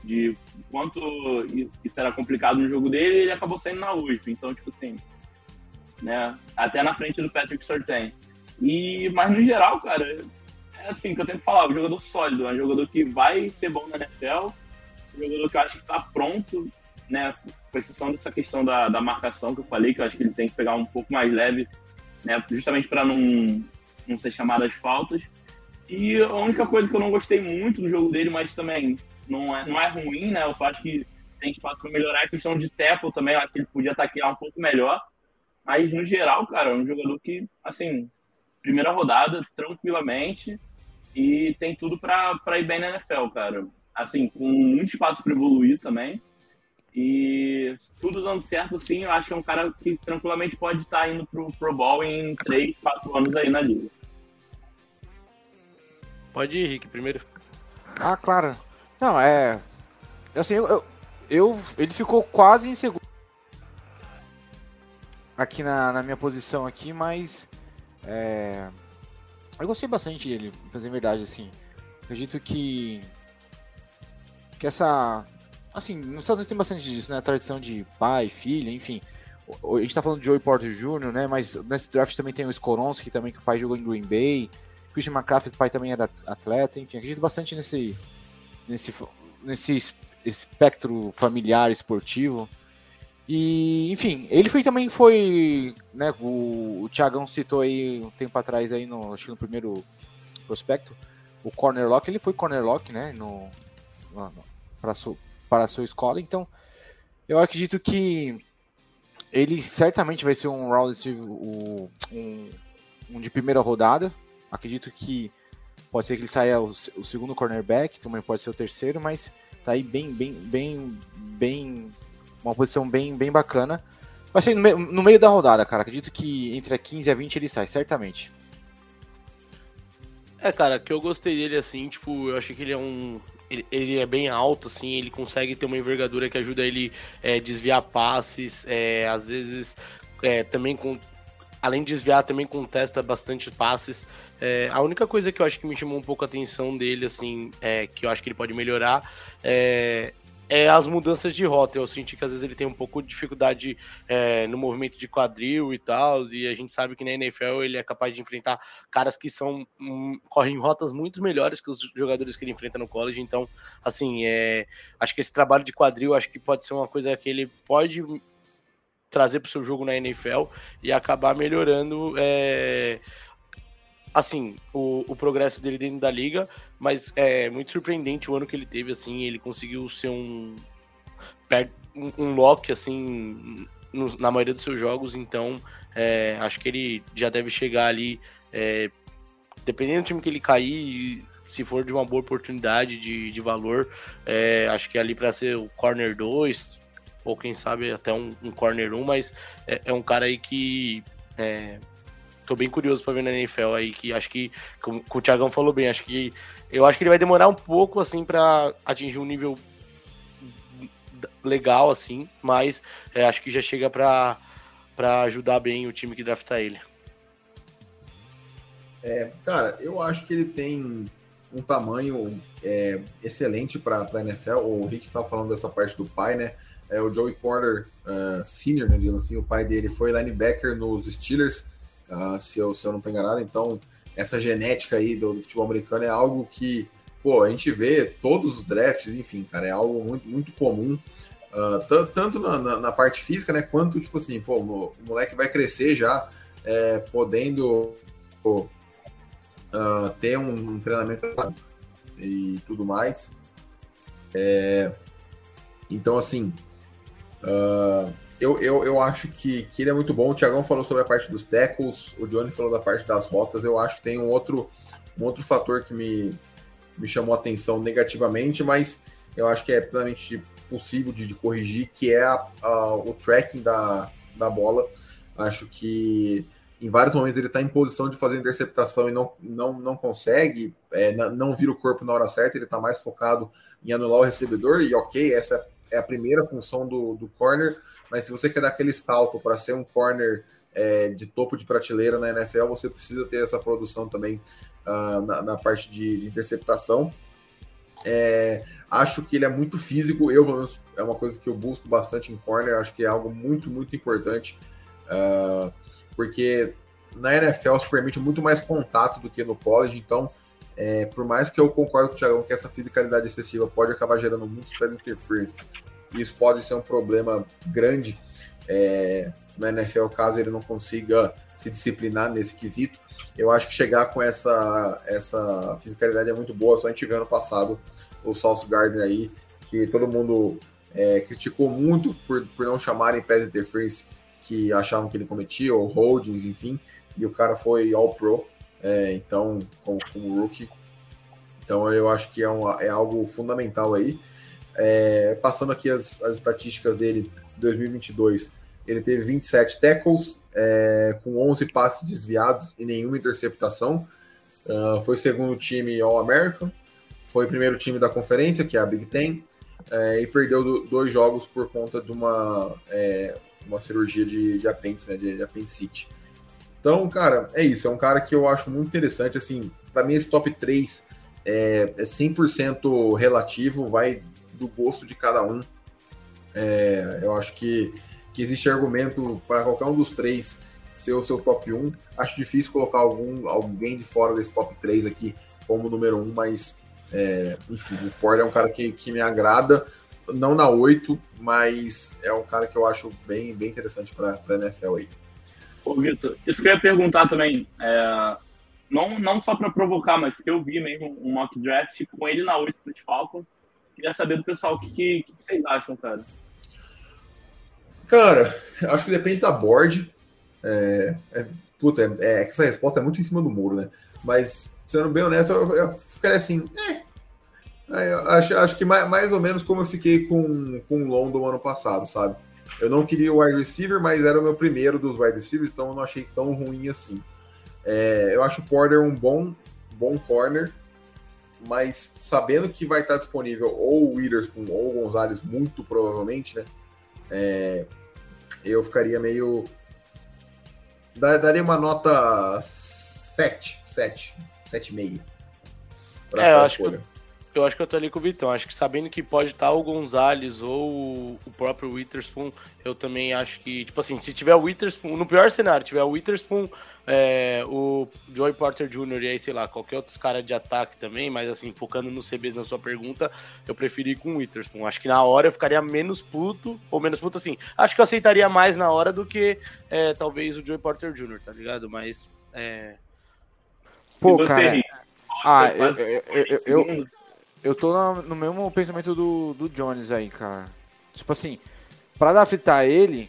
de quanto isso era complicado no jogo dele e ele acabou saindo na USP. Então, tipo assim, né? Até na frente do Patrick Surtain. E, mas no geral, cara, é assim que eu tenho que falar, um jogador sólido, é um jogador que vai ser bom na NFL, um jogador que eu acho que está pronto né, com exceção dessa questão da, da marcação que eu falei, que eu acho que ele tem que pegar um pouco mais leve, né, justamente para não, não ser chamado às faltas. E a única coisa que eu não gostei muito do jogo dele, mas também não é, não é ruim, né, eu só acho que tem espaço para melhorar a questão de tackle também, eu acho que ele podia ataquear um pouco melhor. Mas, no geral, cara, é um jogador que, assim, primeira rodada, tranquilamente, e tem tudo para ir bem na NFL, cara. Assim, com muito espaço para evoluir também. E tudo dando certo, sim, eu acho que é um cara que tranquilamente pode estar indo pro Pro Bowl em 3, 4 anos aí na liga. Pode ir, Rick, primeiro. Ah, claro. Não, é. Assim, eu, eu, eu ele ficou quase em segundo aqui na, na minha posição aqui, mas é, eu gostei bastante dele, pra dizer a verdade, assim. Acredito que que essa assim, nos Estados Unidos tem bastante disso, né? A tradição de pai, filho, enfim. A gente tá falando de Joey Porter Jr., né? Mas nesse draft também tem o Skoronski, também, que o pai jogou em Green Bay. Christian McCaffrey, o pai também era atleta. Enfim, acredito bastante nesse, nesse, nesse espectro familiar esportivo. E, enfim, ele foi também foi, né, o, o Thiagão citou aí um tempo atrás aí no, acho que no primeiro prospecto, o corner lock, ele foi corner lock, né, no, no para para a sua escola. Então, eu acredito que ele certamente vai ser um round um, um de primeira rodada. Acredito que pode ser que ele saia o, o segundo cornerback, também pode ser o terceiro, mas tá aí bem, bem, bem, bem, uma posição bem, bem bacana. Vai ser no, me no meio da rodada, cara. Acredito que entre a 15 e a 20 ele sai, certamente. É, cara, que eu gostei dele assim, tipo, eu achei que ele é um. Ele, ele é bem alto, assim, ele consegue ter uma envergadura que ajuda ele é, desviar passes, é, às vezes é, também com. Além de desviar, também contesta bastante passes. É, a única coisa que eu acho que me chamou um pouco a atenção dele, assim, é, que eu acho que ele pode melhorar, é, é as mudanças de rota. Eu senti que às vezes ele tem um pouco de dificuldade é, no movimento de quadril e tal, e a gente sabe que na NFL ele é capaz de enfrentar caras que são um, correm rotas muito melhores que os jogadores que ele enfrenta no college. Então, assim, é, acho que esse trabalho de quadril acho que pode ser uma coisa que ele pode trazer para o seu jogo na NFL e acabar melhorando. É, assim, o, o progresso dele dentro da liga, mas é muito surpreendente o ano que ele teve, assim, ele conseguiu ser um um, um lock, assim, no, na maioria dos seus jogos, então é, acho que ele já deve chegar ali, é, dependendo do time que ele cair, se for de uma boa oportunidade de, de valor, é, acho que é ali para ser o corner 2, ou quem sabe até um, um corner 1, mas é, é, um cara aí que é, tô bem curioso para ver na NFL aí, que acho que, como o Thiagão falou bem, acho que eu acho que ele vai demorar um pouco, assim, para atingir um nível legal, assim, mas é, acho que já chega para ajudar bem o time que draftar ele. É, cara, eu acho que ele tem um tamanho é, excelente para a NFL. O Rick estava falando dessa parte do pai, né? É, o Joey Porter uh, Senior, né, assim, o pai dele foi linebacker nos Steelers uh, se, eu, se eu não estou enganado. Então, essa genética aí do, do, futebol americano é algo que, pô, a gente vê todos os drafts, enfim, cara, é algo muito, muito comum. Uh, tanto na, na, na, parte física, né, quanto, tipo assim, pô, o moleque vai crescer já, é, podendo pô, uh, ter um, um, treinamento e tudo mais. É, então, assim, uh, eu, eu, eu acho que, que ele é muito bom. O Thiagão falou sobre a parte dos tackles, o Johnny falou da parte das rotas. Eu acho que tem um outro, um outro fator que me, me chamou a atenção negativamente, mas eu acho que é plenamente possível de, de corrigir, que é a, a, o tracking da, da bola. Acho que em vários momentos ele está em posição de fazer interceptação e não, não, não consegue, é, não vira o corpo na hora certa, ele está mais focado em anular o recebedor, e ok, essa é a primeira função do, do corner, mas se você quer dar aquele salto para ser um corner é, de topo de prateleira na NFL, você precisa ter essa produção também uh, na, na, parte de, de interceptação. É, acho que ele é muito físico, eu pelo menos é uma coisa que eu busco bastante em corner, acho que é algo muito, muito importante, uh, porque na NFL se permite muito mais contato do que no college, então é, por mais que eu concordo com o Thiagão que essa fisicalidade excessiva pode acabar gerando muitos pés interference, e isso pode ser um problema grande é, na NFL caso ele não consiga se disciplinar nesse quesito. Eu acho que chegar com essa, essa fisicalidade é muito boa. Só a gente viu ano passado o Sauce Gardner aí, que todo mundo é, criticou muito por, por não chamarem pés interference que achavam que ele cometia, ou holdings, enfim, e o cara foi All-Pro é, então, como, como rookie. Então, eu acho que é, um, é algo fundamental aí. É, passando aqui as, as estatísticas dele, 2022, ele teve 27 tackles, é, com 11 passes desviados e nenhuma interceptação. Uh, foi segundo time All-American, foi primeiro time da conferência, que é a Big Ten, é, e perdeu do, dois jogos por conta de uma, é, uma cirurgia de, de apêndice, né, de, de apendicite. Então, cara, é isso. É um cara que eu acho muito interessante. Assim, para mim, esse top 3 é, é 100% relativo, vai do gosto de cada um. É, eu acho que, que existe argumento para qualquer um dos três ser o seu top 1. Acho difícil colocar algum, alguém de fora desse top 3 aqui como número 1, mas é, enfim, o Ford é um cara que, que me agrada, não na 8, mas é um cara que eu acho bem, bem interessante para a NFL aí. Ô, Vitor, isso que eu ia perguntar também, é, não, não só para provocar, mas porque eu vi mesmo um mock draft com ele na 8 dos Falcons. Queria saber do pessoal o que, que, que, vocês acham, cara. Cara, acho que depende da board. É, é, puta, é, é, essa resposta é muito em cima do muro, né? Mas, sendo bem honesto, eu, eu ficaria assim, é. Eu acho, acho que mais, mais ou menos como eu fiquei com, com o London ano passado, sabe? Eu não queria o wide receiver, mas era o meu primeiro dos wide receivers, então eu não achei tão ruim assim. É, eu acho o Porter um bom, bom corner, mas sabendo que vai estar disponível ou o Witherspoon ou o Gonzalez, muito provavelmente, né? É, eu ficaria meio. Daria uma nota 7, 7, 7,5. É, eu acho, que eu, acho que eu tô ali com o Vitão. Acho que sabendo que pode estar o Gonzalez ou o próprio Witherspoon, eu também acho que, tipo assim, se tiver o Witherspoon, no pior cenário, tiver o Witherspoon, é, o Joey Porter Jr. e aí, sei lá, qualquer outro cara de ataque também, mas assim, focando nos CBs na sua pergunta, eu preferi ir com o Witherspoon. Acho que na hora eu ficaria menos puto, ou menos puto assim, acho que eu aceitaria mais na hora do que é, talvez o Joey Porter Jr., tá ligado? Mas, é... Pô, cara... Ah, eu, eu, eu, eu, eu tô no mesmo pensamento do, do Jones aí, cara. Tipo assim, pra adaptar ele,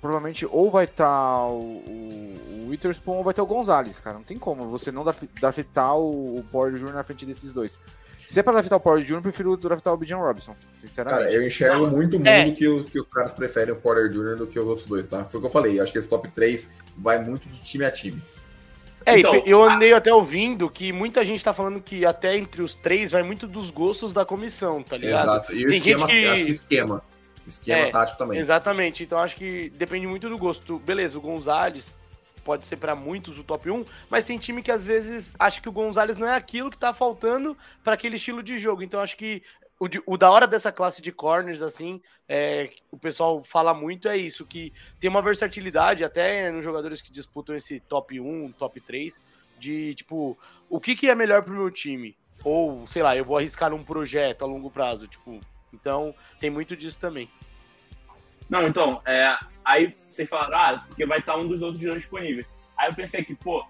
provavelmente ou vai estar tá o, o, Witherspoon ou vai ter o Gonzalez, cara. Não tem como você não draftar o, o Porter Jr. na frente desses dois. Se é pra draftar o Porter Jr., eu prefiro draftar o Bijan Robinson, sinceramente. Cara, eu enxergo muito mundo é. que, que os caras preferem o Porter Jr. do que os outros dois, tá? Foi o que eu falei. Acho que esse top 3 vai muito de time a time. É, então, eu andei até ouvindo que muita gente tá falando que até entre os três vai muito dos gostos da comissão, tá ligado? Exato. E o Tem esquema, gente que... acho que esquema. Esquema é, tático também. Exatamente. Então acho que depende muito do gosto. Beleza, o Gonzalez pode ser para muitos o top 1, mas tem time que às vezes acha que o Gonzalez não é aquilo que tá faltando para aquele estilo de jogo. Então acho que o, o, da hora dessa classe de corners, assim, é, o pessoal fala muito é isso, que tem uma versatilidade até nos jogadores que disputam esse top 1, top 3, de tipo, o que, que é melhor pro meu time? Ou, sei lá, eu vou arriscar um projeto a longo prazo, tipo, então tem muito disso também. Não, então, é, aí vocês falaram, ah, porque vai estar um dos outros jogadores disponíveis. Aí eu pensei que, pô,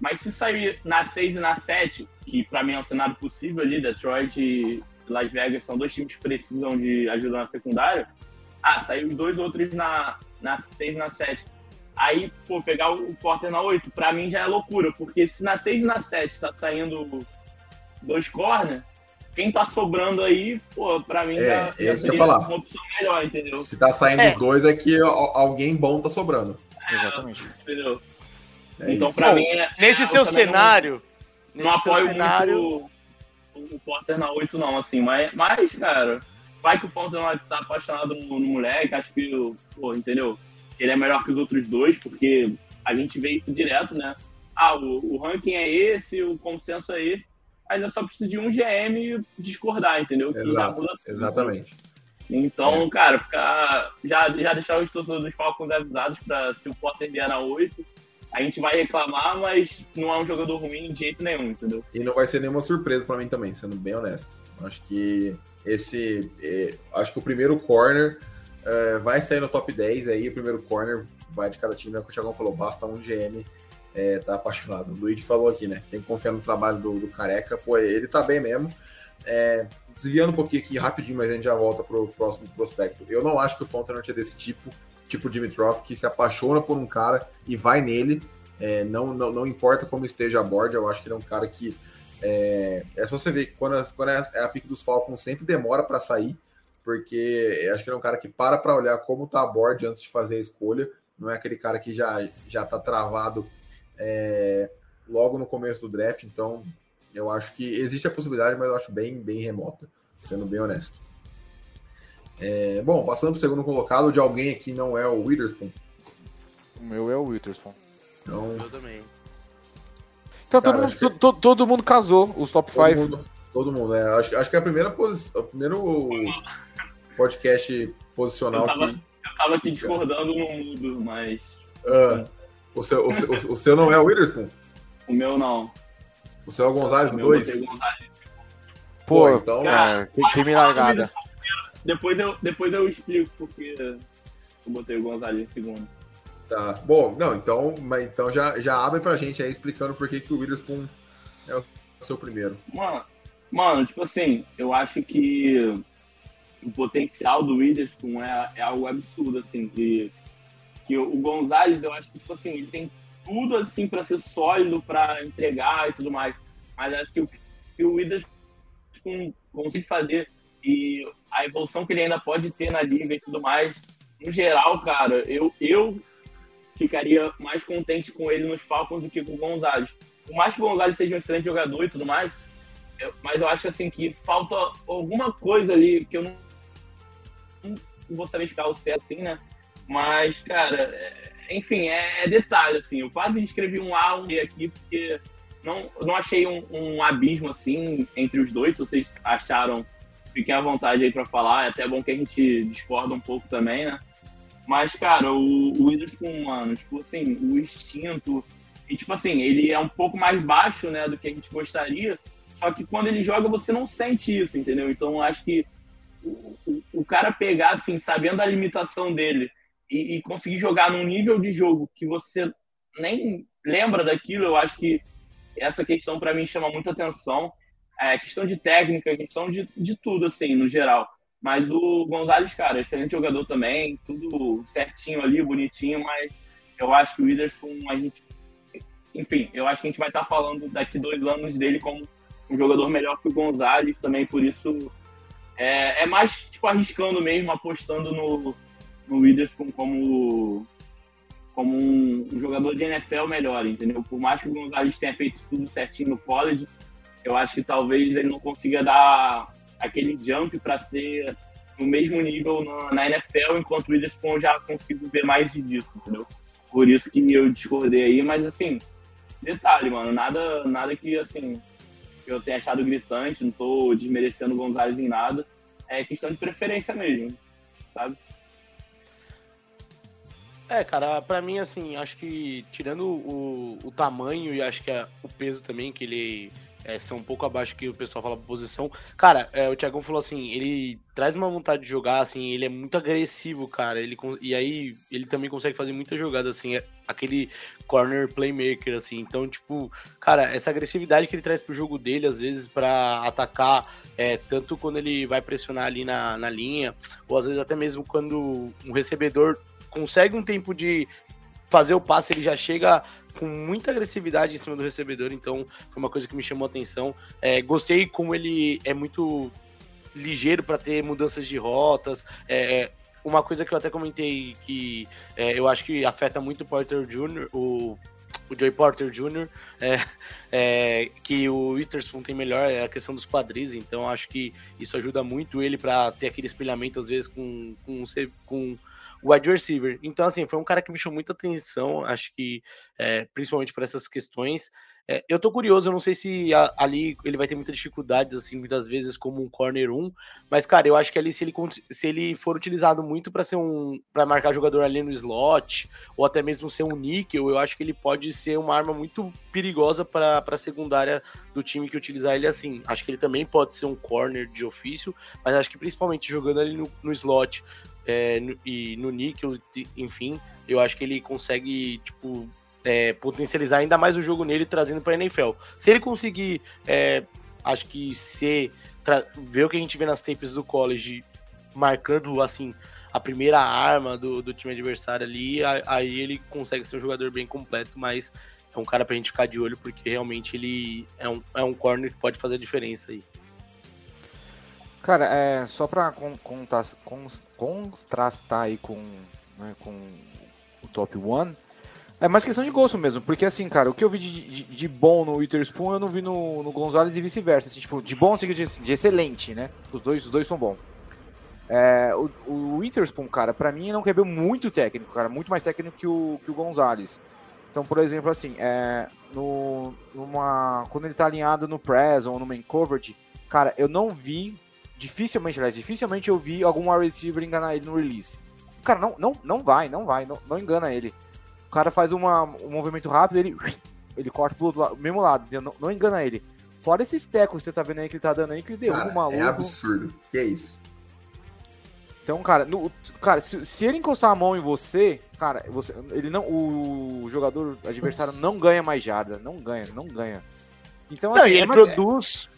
mas se sair na 6 e na 7, que para mim é um cenário possível ali, Detroit e Las Vegas são dois times que precisam de ajuda na secundária. Ah, saiu os dois outros na, na 6 e na 7. Aí, pô, pegar o Porter na 8, pra mim já é loucura, porque se na 6 e na 7 tá saindo dois corner, quem tá sobrando aí, pô, pra mim é, já, já seria falar. uma opção melhor, entendeu? Se tá saindo é. os dois, é que alguém bom tá sobrando. É, Exatamente. Entendeu? É então, isso. pra Bom, mim. É, nesse seu cenário. Não, não apoio cenário... muito o Porter na 8, não, assim, mas, mas cara, vai que o Porter não tá apaixonado no, no moleque, acho que, pô, entendeu? Ele é melhor que os outros dois, porque a gente vê isso direto, né? Ah, o, o ranking é esse, o consenso é esse, eu só preciso de um GM discordar, entendeu? Que Exato, muda exatamente. Então, é. cara, ficar, já, já deixar os torcedores dos Falcons avisados para se o Potter vier na 8, a gente vai reclamar, mas não é um jogador ruim de jeito nenhum, entendeu? E não vai ser nenhuma surpresa para mim também, sendo bem honesto. Acho que esse. É, acho que o primeiro corner é, vai sair no top 10 aí, o primeiro corner vai de cada time, é que o Thiagão falou, basta um GM é, tá apaixonado. O Luigi falou aqui, né? Tem que confiar no trabalho do, do Careca, pô, ele tá bem mesmo. É, desviando um pouquinho aqui rapidinho, mas a gente já volta pro próximo prospecto. Eu não acho que o Fontenot é desse tipo tipo Dimitrov, que se apaixona por um cara e vai nele, é, não, não, não importa como esteja a board, eu acho que ele é um cara que é, é só você ver que quando, quando é, é a pique dos Falcons sempre demora para sair, porque acho que ele é um cara que para para olhar como tá a board antes de fazer a escolha, não é aquele cara que já já tá travado é, logo no começo do draft, então eu acho que existe a possibilidade, mas eu acho bem bem remota, sendo bem honesto. É, bom, passando para o segundo colocado, de alguém aqui não é o Witherspoon. O meu é o Witherspoon. Então... Eu também. Então Cara, todo, mundo, que... todo, todo, mundo casou, os top 5. Todo mundo, né? Acho, acho que é a primeira posição, o primeiro podcast posicional eu tava, que. Eu tava aqui discordando no mundo, mas. Ah, o, seu, o, seu, o, seu não é o Witherspoon? O meu não. O seu é o Gonzalez 2? Pô, Pô, então. Cara, tem, tem me largada. Depois eu, depois eu explico porque eu botei o Gonzalez em segundo. Tá. Bom, não, então, mas, então já, já abre pra gente aí explicando por que, que o Witherspoon é o seu primeiro. Mano, mano, tipo assim, eu acho que o potencial do Witherspoon é, é algo absurdo, assim, que, que o Gonzalez, eu acho que, tipo assim, ele tem tudo assim para ser sólido, para entregar e tudo mais. Mas acho que o que o Withers consegue fazer e a evolução que ele ainda pode ter na liga e tudo mais, no geral, cara, eu, eu ficaria mais contente com ele nos Falcons do que com o Gonzalez. Por mais que o Gonzalez seja um excelente jogador e tudo mais, eu, mas eu acho assim que falta alguma coisa ali que eu não, não vou saber explicar o certo assim, né? Mas, cara, é, enfim, é, é, detalhe, assim. Eu quase escrevi um A, um B aqui, porque não, não achei um, um abismo, assim, entre os dois. Se vocês acharam, fiquem à vontade aí para falar. É até bom que a gente discorda um pouco também, né? Mas, cara, o, o Witherspoon, mano, tipo assim, o instinto. E, tipo assim, ele é um pouco mais baixo, né, do que a gente gostaria. Só que quando ele joga, você não sente isso, entendeu? Então, acho que o, o, o cara pegar, assim, sabendo a limitação dele e, e, conseguir jogar num nível de jogo que você nem lembra daquilo, eu acho que essa questão para mim chama muita atenção. É questão de técnica, questão de, de tudo, assim, no geral. Mas o Gonzalez, cara, excelente jogador também, tudo certinho ali, bonitinho, mas eu acho que o Witherspoon, a gente. Enfim, eu acho que a gente vai estar falando daqui dois anos dele como um jogador melhor que o Gonzalez, também por isso é, é mais tipo arriscando mesmo, apostando no, no Witherspoon como, como um, um, jogador de NFL melhor, entendeu? Por mais que o Gonzalez tenha feito tudo certinho no college, eu acho que talvez ele não consiga dar aquele jump para ser no mesmo nível na, na, NFL, enquanto o Witherspoon já consigo ver mais disso, entendeu? Por isso que eu discordei aí, mas assim, detalhe, mano, nada, nada que assim eu tenha achado gritante, não tô desmerecendo o Gonzalez em nada, é questão de preferência mesmo, sabe? É, cara, para mim, assim, acho que tirando o, o tamanho e acho que é o peso também, que ele é, são um pouco abaixo que o pessoal fala posição. Cara, é, o Thiagão falou assim, ele traz uma vontade de jogar, assim, ele é muito agressivo, cara. Ele, e aí ele também consegue fazer muita jogada, assim, é aquele corner playmaker, assim. Então, tipo, cara, essa agressividade que ele traz pro jogo dele, às vezes, para atacar, é, tanto quando ele vai pressionar ali na, na linha, ou às vezes até mesmo quando um recebedor consegue um tempo de fazer o passe, ele já chega com muita agressividade em cima do recebedor, então foi uma coisa que me chamou a atenção. É, gostei como ele é muito ligeiro para ter mudanças de rotas. É, é, uma coisa que eu até comentei que é, eu acho que afeta muito o Porter Jr., o, o Joey Porter Jr., é, é, que o Witherspoon tem melhor é a questão dos quadris, então acho que isso ajuda muito ele para ter aquele espelhamento, às vezes, com, com, com wide receiver. Então, assim, foi um cara que me chamou muita atenção, acho que é, principalmente por essas questões. É, eu tô curioso, eu não sei se a, ali ele vai ter muitas dificuldades, assim, muitas vezes como um corner 1, mas, cara, eu acho que ali se ele, se ele for utilizado muito para ser um. para marcar jogador ali no slot, ou até mesmo ser um níquel, eu acho que ele pode ser uma arma muito perigosa para a secundária do time que utilizar ele assim. Acho que ele também pode ser um corner de ofício, mas acho que principalmente jogando ali no, no slot, é, e no níquel, enfim, eu acho que ele consegue, tipo, é, potencializar ainda mais o jogo nele, trazendo para a NFL. Se ele conseguir, é, acho que ser, ver o que a gente vê nas tapes do college, marcando, assim, a primeira arma do, do time adversário ali, aí ele consegue ser um jogador bem completo, mas é um cara pra gente ficar de olho, porque realmente ele é um, é um corner que pode fazer a diferença aí. Cara, é, só con, contrastar aí com, né, com o top 1, é mais questão de gosto mesmo, porque assim, cara, o que eu vi de, de, de bom no Witherspoon eu não vi no, no Gonzalez e vice-versa. Assim, tipo, de bom assim, de, de excelente, né? Os dois, os dois são bons. É, o, o Witherspoon, cara, pra mim não quebrou muito técnico, cara, muito mais técnico que o, que o Gonzalez. Então, por exemplo, assim, é, no, numa, quando ele tá alinhado no press ou no main coverage, cara, eu não vi dificilmente, aliás, dificilmente eu vi algum wide receiver enganar ele no release. Cara, não, não, não vai, não vai, não, não engana ele. O cara faz uma, um movimento rápido, ele, ele corta pro lado, mesmo lado, não, não, engana ele. Fora esses tecos que você tá vendo aí que ele tá dando aí, que ele derruba o maluco. É absurdo, que é isso. Então, cara, no, cara se, se, ele encostar a mão em você, cara, você, ele não, o jogador adversário não ganha mais jarda, não ganha, não ganha. Então, assim, não, e ele é mais, produz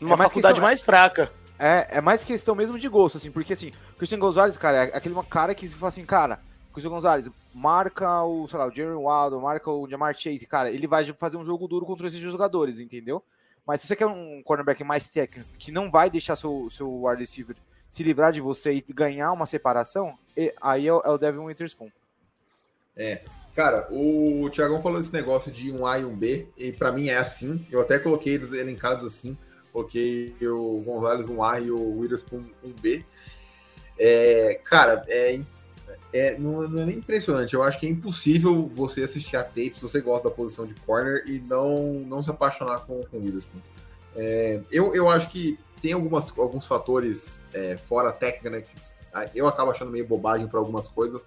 é, numa é faculdade questão, mais fraca. É, é mais questão mesmo de gosto, assim, porque assim, o Christian Gonzalez, cara, é aquele cara que se fala assim, cara, Christian Gonzalez, marca o, sei lá, o Jerry Waldo, marca o Jamar Chase, cara, ele vai fazer um jogo duro contra esses jogadores, entendeu? Mas se você quer um cornerback mais técnico, que não vai deixar seu, seu wide receiver se livrar de você e ganhar uma separação, aí é o, é o Devin Witherspoon. É, cara, o Thiagão falou esse negócio de um A e um B, e para mim é assim, eu até coloquei eles elencados assim, coloquei o Gonzalez um A e o Witherspoon um B. É, cara, é é, não, não, é nem impressionante. Eu acho que é impossível você assistir a tape se você gosta da posição de corner e não, não se apaixonar com, com o Witherspoon. É, eu, eu acho que tem algumas, alguns fatores é, fora técnica, né? Que eu acabo achando meio bobagem para algumas coisas.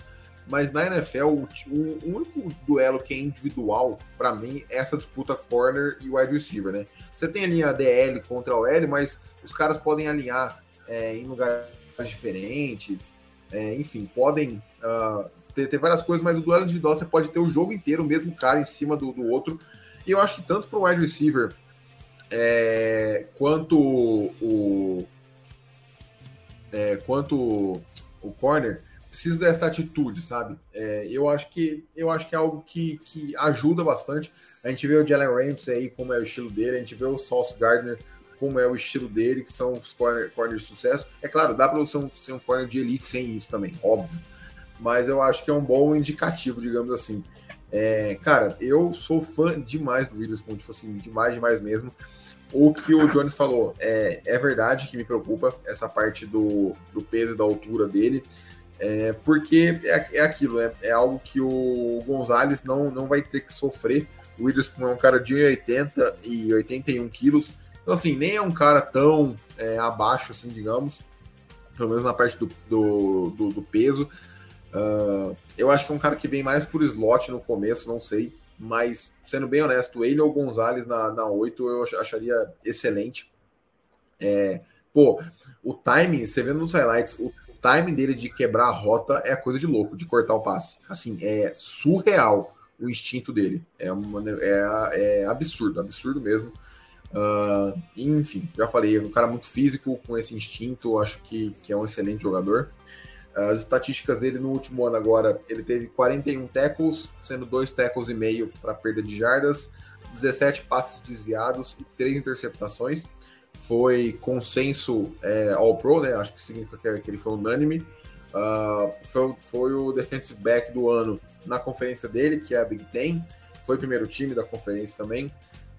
Mas na NFL, o, o, único duelo que é individual, para mim, é essa disputa corner e wide receiver, né? Você tem a linha DL contra o L, mas os caras podem alinhar é, em lugares diferentes. É, enfim, podem uh, ter, ter, várias coisas, mas o duelo individual você pode ter o jogo inteiro, o mesmo cara em cima do, do outro. E eu acho que tanto para o wide receiver é, quanto o é, quanto o corner precisa dessa atitude, sabe? É, eu acho que eu acho que é algo que, que ajuda bastante. A gente vê o Jalen Ramsey aí como é o estilo dele, a gente vê o Sauce Gardner como é o estilo dele, que são os corner, corners de sucesso. É claro, dá para você ser um corner de elite sem isso também, óbvio. Mas eu acho que é um bom indicativo, digamos assim. É, cara, eu sou fã demais do Witherspoon, tipo assim, demais, demais mesmo. O que o Jones falou é, é verdade que me preocupa, essa parte do, do peso e da altura dele. É, porque é, é aquilo, é, é algo que o Gonzalez não, não vai ter que sofrer. O Witherspoon é um cara de 1,80 e 81 quilos então, assim, nem é um cara tão é, abaixo, assim, digamos, pelo menos na parte do, do, do, do peso. Uh, eu acho que é um cara que vem mais por slot no começo, não sei. Mas, sendo bem honesto, ele ou Gonzalez na, na 8 eu acharia excelente. É, pô, o timing, você vendo nos highlights, o timing dele de quebrar a rota é coisa de louco, de cortar o passe. Assim, é surreal o instinto dele. É, uma, é, é absurdo, absurdo mesmo. Uh, enfim, já falei, é um cara muito físico, com esse instinto, acho que, que é um excelente jogador. As estatísticas dele no último ano agora, ele teve 41 tackles, sendo dois tackles e meio para perda de jardas, 17 passes desviados e 3 interceptações. Foi consenso é, All-Pro, né? Acho que significa que ele foi unânime. Uh, foi, foi o defensive back do ano na conferência dele, que é a Big Ten. Foi primeiro time da conferência também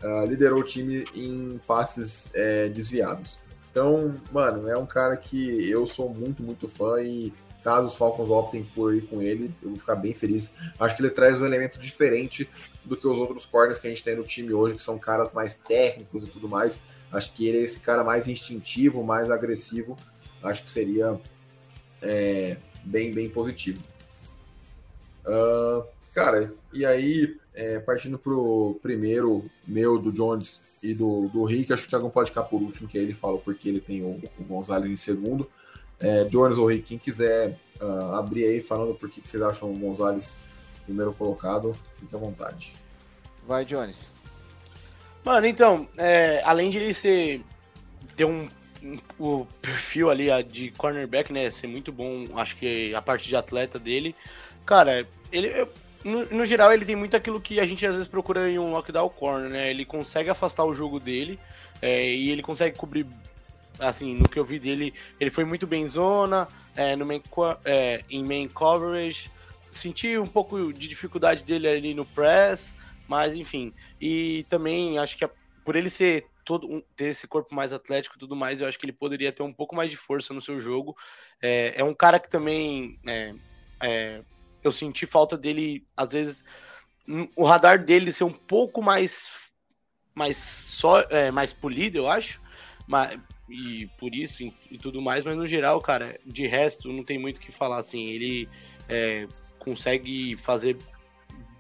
uh, liderou o time em passes é, desviados. Então, mano, é um cara que eu sou muito, muito fã e caso os Falcons optem por ir com ele, eu vou ficar bem feliz. Acho que ele traz um elemento diferente do que os outros corners que a gente tem no time hoje, que são caras mais técnicos e tudo mais. Acho que ele é esse cara mais instintivo, mais agressivo. Acho que seria é, bem, bem positivo. Uh, cara, e aí é, partindo pro primeiro meu, do Jones e do, do Rick, acho que o Thiago pode ficar por último, que aí ele fala porque ele tem o, o Gonzalez em segundo. É, Jones ou Rick, quem quiser uh, abrir aí falando por que vocês acham o Gonzalez primeiro colocado, fique à vontade. Vai, Jones. Mano, então, é, além de ele ser ter um, um, o perfil ali de cornerback, né, ser muito bom, acho que a parte de atleta dele, cara, ele eu, no, no, geral, ele tem muito aquilo que a gente às vezes procura em um lockdown corner, né? Ele consegue afastar o jogo dele é, e ele consegue cobrir. Assim, no que eu vi dele, ele foi muito bem zona, é, no main, é, em main coverage. Senti um pouco de dificuldade dele ali no press, mas enfim. E também acho que a, por ele ser todo um, ter esse corpo mais atlético e tudo mais, eu acho que ele poderia ter um pouco mais de força no seu jogo. É, é um cara que também é, é eu senti falta dele, às vezes, o radar dele ser um pouco mais mais só é, mais polido, eu acho. Mas, e por isso e, e, tudo mais, mas no geral, cara, de resto, não tem muito o que falar. Assim, ele é, consegue fazer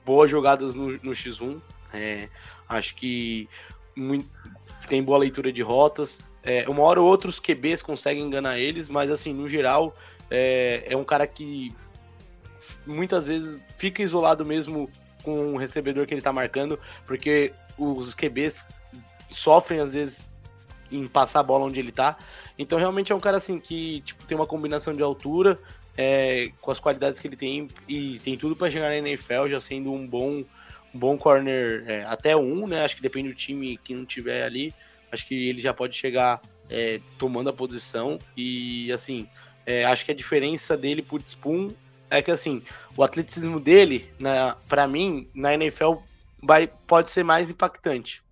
boas jogadas no, no X1. É, acho que muito, tem boa leitura de rotas. É, uma hora ou QBs conseguem enganar eles, mas assim, no geral, é, é um cara que muitas vezes fica isolado mesmo com o recebedor que ele tá marcando, porque os QBs sofrem às vezes em passar a bola onde ele tá. Então realmente é um cara assim que tipo, tem uma combinação de altura, é, com as qualidades que ele tem e tem tudo para chegar na NFL, já sendo um bom, um bom corner, é, até um, né? Acho que depende do time que não tiver ali. Acho que ele já pode chegar é, tomando a posição e assim, é, acho que a diferença dele pro Spoon é que assim, o atleticismo dele, para mim, na NFL vai, pode ser mais impactante.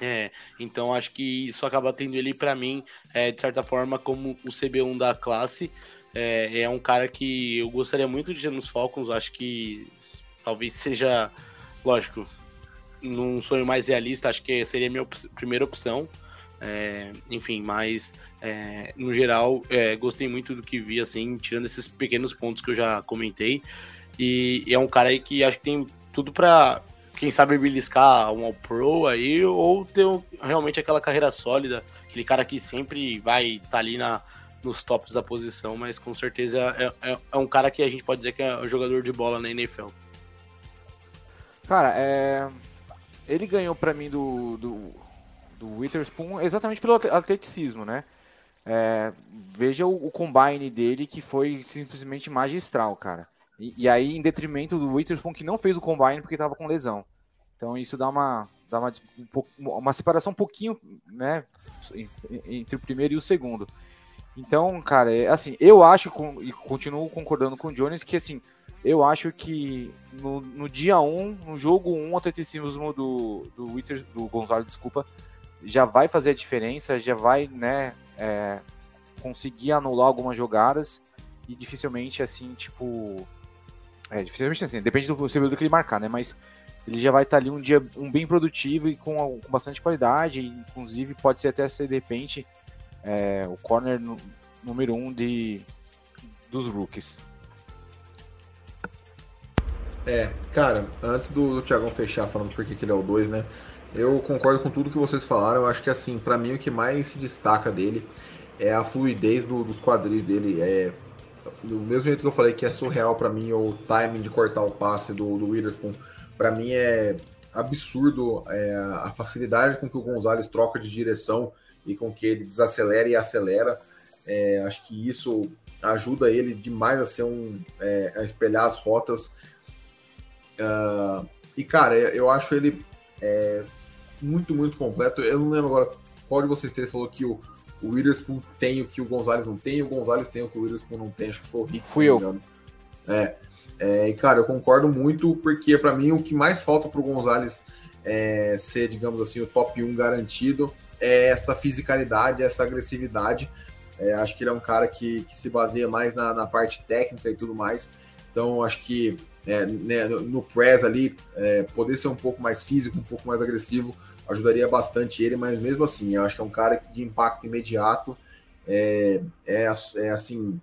É, então acho que isso acaba tendo ele para mim, é, de certa forma, como o CB1 da classe. É, é, um cara que eu gostaria muito de ter nos Falcons. Acho que talvez seja, lógico, num sonho mais realista, acho que seria a minha op primeira opção. É, enfim, mas é, no geral é, gostei muito do que vi, assim, tirando esses pequenos pontos que eu já comentei. E, e é um cara aí que acho que tem tudo para quem sabe beliscar um All-Pro aí, ou ter realmente aquela carreira sólida, aquele cara que sempre vai estar tá ali na, nos tops da posição, mas com certeza é, é, é, um cara que a gente pode dizer que é um jogador de bola na NFL. Cara, é... ele ganhou para mim do, do, do Witherspoon exatamente pelo atleticismo, né? É, veja o, o, combine dele que foi simplesmente magistral, cara. E, e, aí, em detrimento do Witherspoon que não fez o combine porque estava com lesão. Então isso dá uma, dá uma, uma separação um pouquinho, né, entre o primeiro e o segundo. Então, cara, é, assim, eu acho, e continuo concordando com o Jones, que assim, eu acho que no, no dia 1, um, no jogo 1, um, o atleticismo do, do, Witter, do Gonzalo, desculpa, já vai fazer a diferença, já vai, né, é, conseguir anular algumas jogadas e dificilmente, assim, tipo. É, dificilmente assim, depende do servidor que ele marcar, né? Mas ele já vai estar ali um dia um bem produtivo e com, com bastante qualidade, inclusive pode ser até de repente é, o corner número um de, dos rookies. É, cara, antes do, do Thiagão fechar falando por que ele é o 2, né? Eu concordo com tudo que vocês falaram. Eu acho que, assim, para mim o que mais se destaca dele é a fluidez do, dos quadris dele. É, do mesmo jeito que eu falei que é surreal para mim o timing de cortar o passe do, do Witherspoon, para mim é absurdo é, a facilidade com que o Gonzalez troca de direção e com que ele desacelera e acelera. É, acho que isso ajuda ele demais a ser um é, a espelhar as rotas. Uh, e cara, eu acho ele é, muito, muito completo. Eu não lembro agora qual de vocês três falou que o, o Witherspoon tem o que o Gonzalez não tem, e o Gonzalez tem o que o Witherspoon não tem. Acho que foi o Rick. Fui eu. É, é, e cara, eu concordo muito, porque para mim o que mais falta pro Gonzalez é, ser, digamos assim, o top 1 garantido é essa fisicalidade, essa agressividade. É, acho que ele é um cara que, que se baseia mais na, na parte técnica e tudo mais. Então, acho que é, né, no press ali, é, poder ser um pouco mais físico, um pouco mais agressivo, ajudaria bastante ele, mas mesmo assim, acho que é um cara de impacto imediato. É, é, é assim,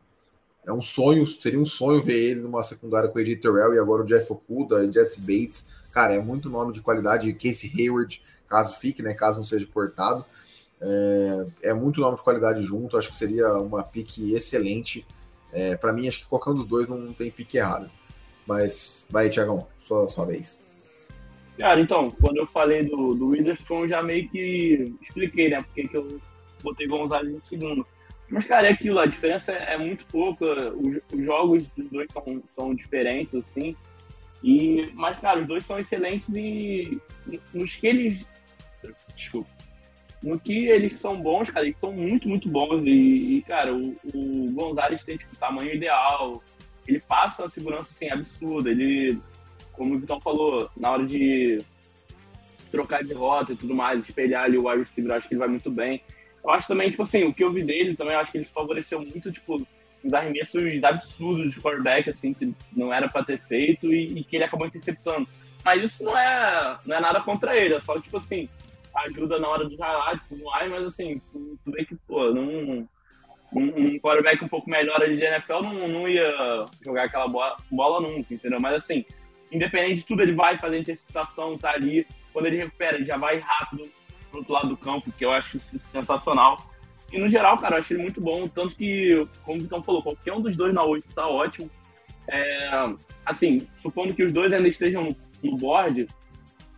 é um sonho, seria um sonho ver ele numa secundária com o Eddie Terrell e agora o Jeff Okuda, Jesse Bates. Cara, é muito nome de qualidade. Casey Hayward, caso fique, né? Caso não seja cortado. É, é muito nome de qualidade junto. Acho que seria uma pique excelente. É, para mim, acho que qualquer um dos dois não tem pique errado. Mas vai, Tiagão, sua, sua vez. Cara, então, quando eu falei do, do Witherspoon, já meio que expliquei, né? Porque que eu botei Gonzalez em segundo. Mas, cara, é aquilo, a diferença é muito pouca. Os, os jogos dos dois são, são diferentes, assim. E, mas, cara, os dois são excelentes e nos que eles. Desculpa. No que eles são bons, cara, eles são muito, muito bons. E, e cara, o, o Gonzalez tem tipo, tamanho ideal. Ele passa uma segurança assim, absurda. Ele, como o Vitão falou, na hora de trocar de rota e tudo mais, espelhar ali o wide receiver, acho que ele vai muito bem. Eu acho também, tipo assim, o que eu vi dele também, acho que ele se favoreceu muito, tipo, uns arremessos absurdos de quarterback, assim, que não era para ter feito e, e, que ele acabou interceptando. Mas isso não é, não é nada contra ele, é só, tipo assim, ajuda na hora dos highlights tudo mais, mas assim, tu, tu vê que, pô, não, um, um quarterback um pouco melhor ali de NFL não, não ia jogar aquela bola, bola nunca, entendeu? Mas assim, independente de tudo, ele vai fazer interceptação, tá ali. Quando ele recupera, ele já vai rápido pro outro lado do campo, que eu acho sensacional. E no geral, cara, eu achei ele muito bom. Tanto que, como o Vitão falou, qualquer um dos dois na 8 tá ótimo. É, assim, supondo que os dois ainda estejam no, board,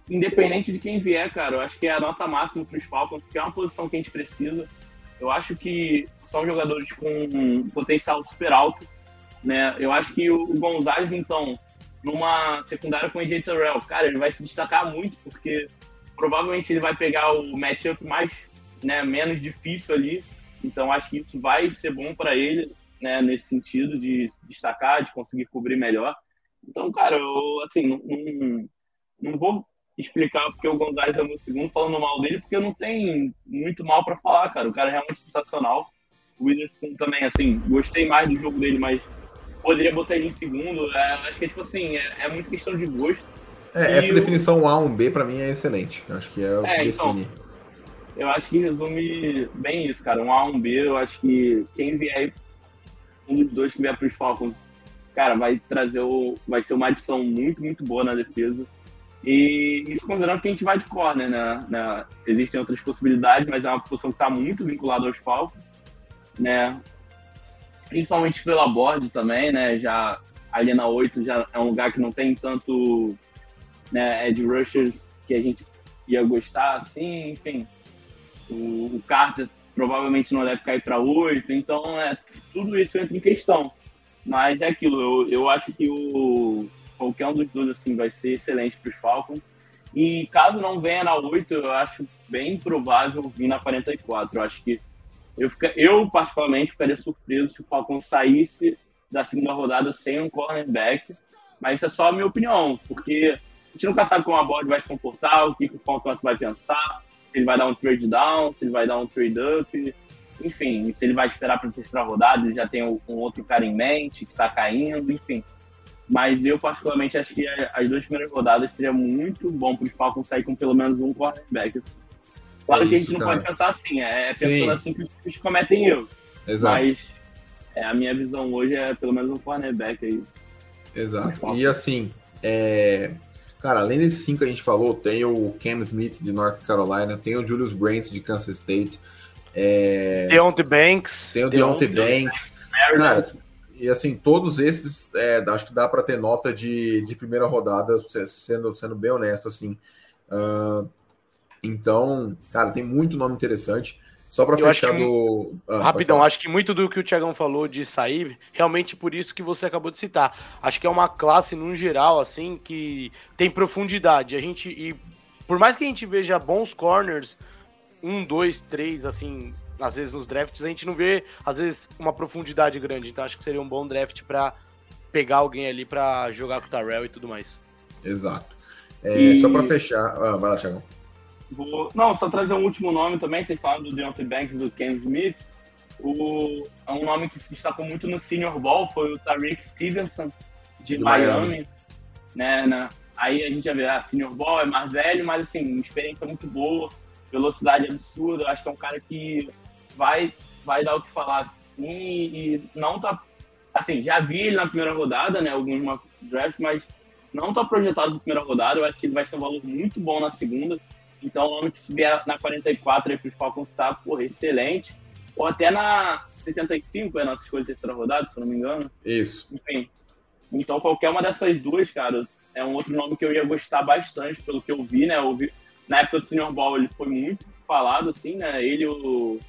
independente de quem vier, cara, eu acho que é a nota máxima para os Falcons, porque é uma posição que a gente precisa. Eu acho que são jogadores com um potencial super alto. Né? Eu acho que o Gonzalez, então, numa secundária com o AJ cara, ele vai se destacar muito, porque provavelmente ele vai pegar o matchup mais, né, menos difícil ali. Então, acho que isso vai ser bom para ele, né, nesse sentido de destacar, de conseguir cobrir melhor. Então, cara, eu, assim, não, não, não vou explicar porque o Gonzalez é meu segundo falando mal dele, porque eu não tenho muito mal para falar, cara. O cara é realmente sensacional. O Witherspoon também, assim, gostei mais do jogo dele, mas poderia botar ele em segundo. É, acho que é tipo assim, é, é muito questão de gosto. É, essa definição A, um B, para mim é excelente. Acho que é o é, que então, define. Eu acho que resume bem isso, cara. Um A, um B, eu acho que quem vier, um dos dois que vier para os Falcons, cara, vai trazer o. Vai ser uma adição muito, muito boa na defesa. E isso considerando que a gente vai de corner, né? né? Existem outras possibilidades, mas é uma posição que está muito vinculada aos Falcons, né? Principalmente pela board também, né? Já ali na 8 já é um lugar que não tem tanto né, edge rushers que a gente ia gostar, assim, enfim. O, o Carter provavelmente não deve cair para 8, então é, tudo isso entra em questão. Mas é aquilo, eu, eu acho que o, qualquer um dos dois assim, vai ser excelente para os Falcons. E caso não venha na 8, eu acho bem provável vir na 44. Eu acho que eu, fica, eu particularmente, ficaria surpreso se o Falcons saísse da segunda rodada sem um cornerback. Mas isso é só a minha opinião, porque a gente nunca sabe como a board vai se comportar, o que, que o Falcons vai pensar, se ele vai dar um trade down, se ele vai dar um trade up, enfim, se ele vai esperar para a terceira rodada, ele já tem um, um outro cara em mente que está caindo, enfim. Mas eu, particularmente, acho que as duas primeiras rodadas seria muito bom para os Falcons sair com pelo menos um cornerback. Claro É que a gente não cara. pode pensar assim, é pensando Sim. assim que eles cometem erros. Exato. Mas é, a minha visão hoje é pelo menos um cornerback aí. Exato. E assim, é... cara, além desses cinco que a gente falou, tem o Cam Smith de North Carolina, tem o Julius Brents de Kansas State, é... Deontay Banks. tem o Deontay Banks. Cara, e assim, todos esses, é, acho que dá para ter nota de, de primeira rodada, se- sendo, sendo bem honesto, assim. Ah, então, cara, tem muito nome interessante. Só para fechar que- do. Ah, Rapidão, acho que muito do que o Tiagão falou de sair, realmente por isso que você acabou de citar. Acho que é uma classe, no geral, assim, que tem profundidade. A gente, e por mais que a gente veja bons corners, um, dois, três, assim, às vezes nos drafts, a gente não vê, às vezes, uma profundidade grande. Então acho que seria um bom draft pra pegar alguém ali pra jogar com o Tarrell e tudo mais. Exato. É, E- Só para fechar. Ah, vai lá, Thiago. Vou- Não, só trazer um último nome também, vocês falam do Deontay Banks e do Ken Smith. O... É um nome que se destacou muito no Senior Ball, foi o Tariq Stevenson, de Miami. Miami. Né, né? Aí a gente já vê, ah, Senior Ball é mais velho, mas assim, experiência muito boa, velocidade absurda. Acho que é um cara que vai, vai dar o que falar assim, e não tá. Assim, já vi ele na primeira rodada, né? Alguns mock draft, mas não tá projetado para primeira rodada. Eu acho que ele vai ser um valor muito bom na segunda. Então, o nome que se vier na 44 aí para os Falcons tá, porra, excelente. Ou até na 75, é a nossa escolha de terceira rodada, se eu não me engano. Isso. Enfim. Então, qualquer uma dessas duas, cara, é um outro nome que eu ia gostar bastante, pelo que eu vi, né? Eu vi, na época do Senior Ball, ele foi muito falado, assim, né? Ele e o,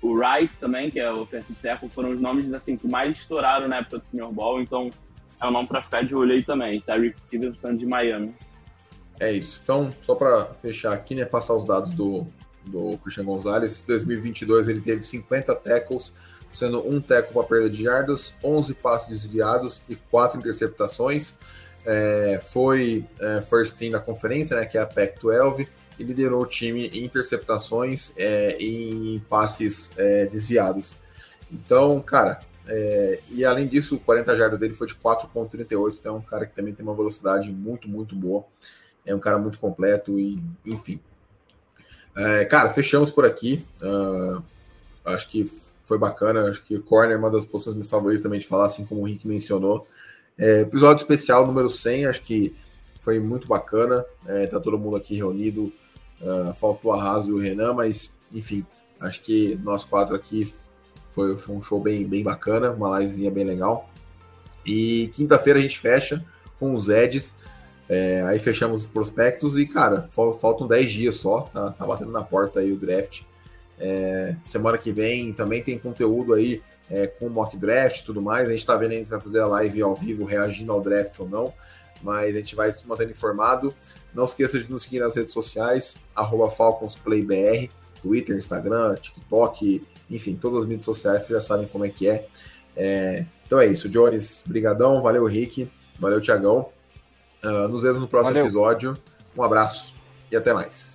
o Wright também, que é o offensive tackle, foram os nomes, assim, que mais estouraram na época do Senior Ball. Então, é um nome para ficar de olho aí também. Tyreek Stevenson de Miami. É isso. Então, só para fechar aqui, né, passar os dados do, do Christian Gonzalez. Em 2022 ele teve 50 tackles, sendo um tackle para perda de jardas, 11 passes desviados e 4 interceptações. É, foi é, first team da conferência, né, que é a Pac-12, e liderou o time em interceptações é, em passes é, desviados. Então, cara, é, e além disso, o 40 jardas dele foi de 4.38, então é um cara que também tem uma velocidade muito, muito boa. É um cara muito completo e, enfim. É, cara, fechamos por aqui. Ah, acho que foi bacana. Acho que corner é uma das posições minhas favoritas também de falar, assim como o Rick mencionou. É, episódio especial número 100, acho que foi muito bacana. É, tá todo mundo aqui reunido. Ah, faltou a Raso e o Renan, mas, enfim, acho que nós quatro aqui foi, foi um show bem, bem bacana, uma livezinha bem legal. E quinta-feira a gente fecha com os Eds. É, aí fechamos os prospectos e, cara, fal- faltam 10 dias só, tá, tá batendo na porta aí o draft. É, semana que vem também tem conteúdo aí é, com mock draft e tudo mais. A gente está vendo se vai fazer a live ao vivo reagindo ao draft ou não, mas a gente vai se mantendo informado. Não esqueça de nos seguir nas redes sociais, FalconsPlayBR, Twitter, Instagram, TikTok, enfim, todas as mídias sociais, vocês já sabem como é que é. é então é isso, Jones, brigadão, valeu Rick, valeu Tiagão. Uh, nos vemos no próximo valeu. episódio. Um abraço e até mais.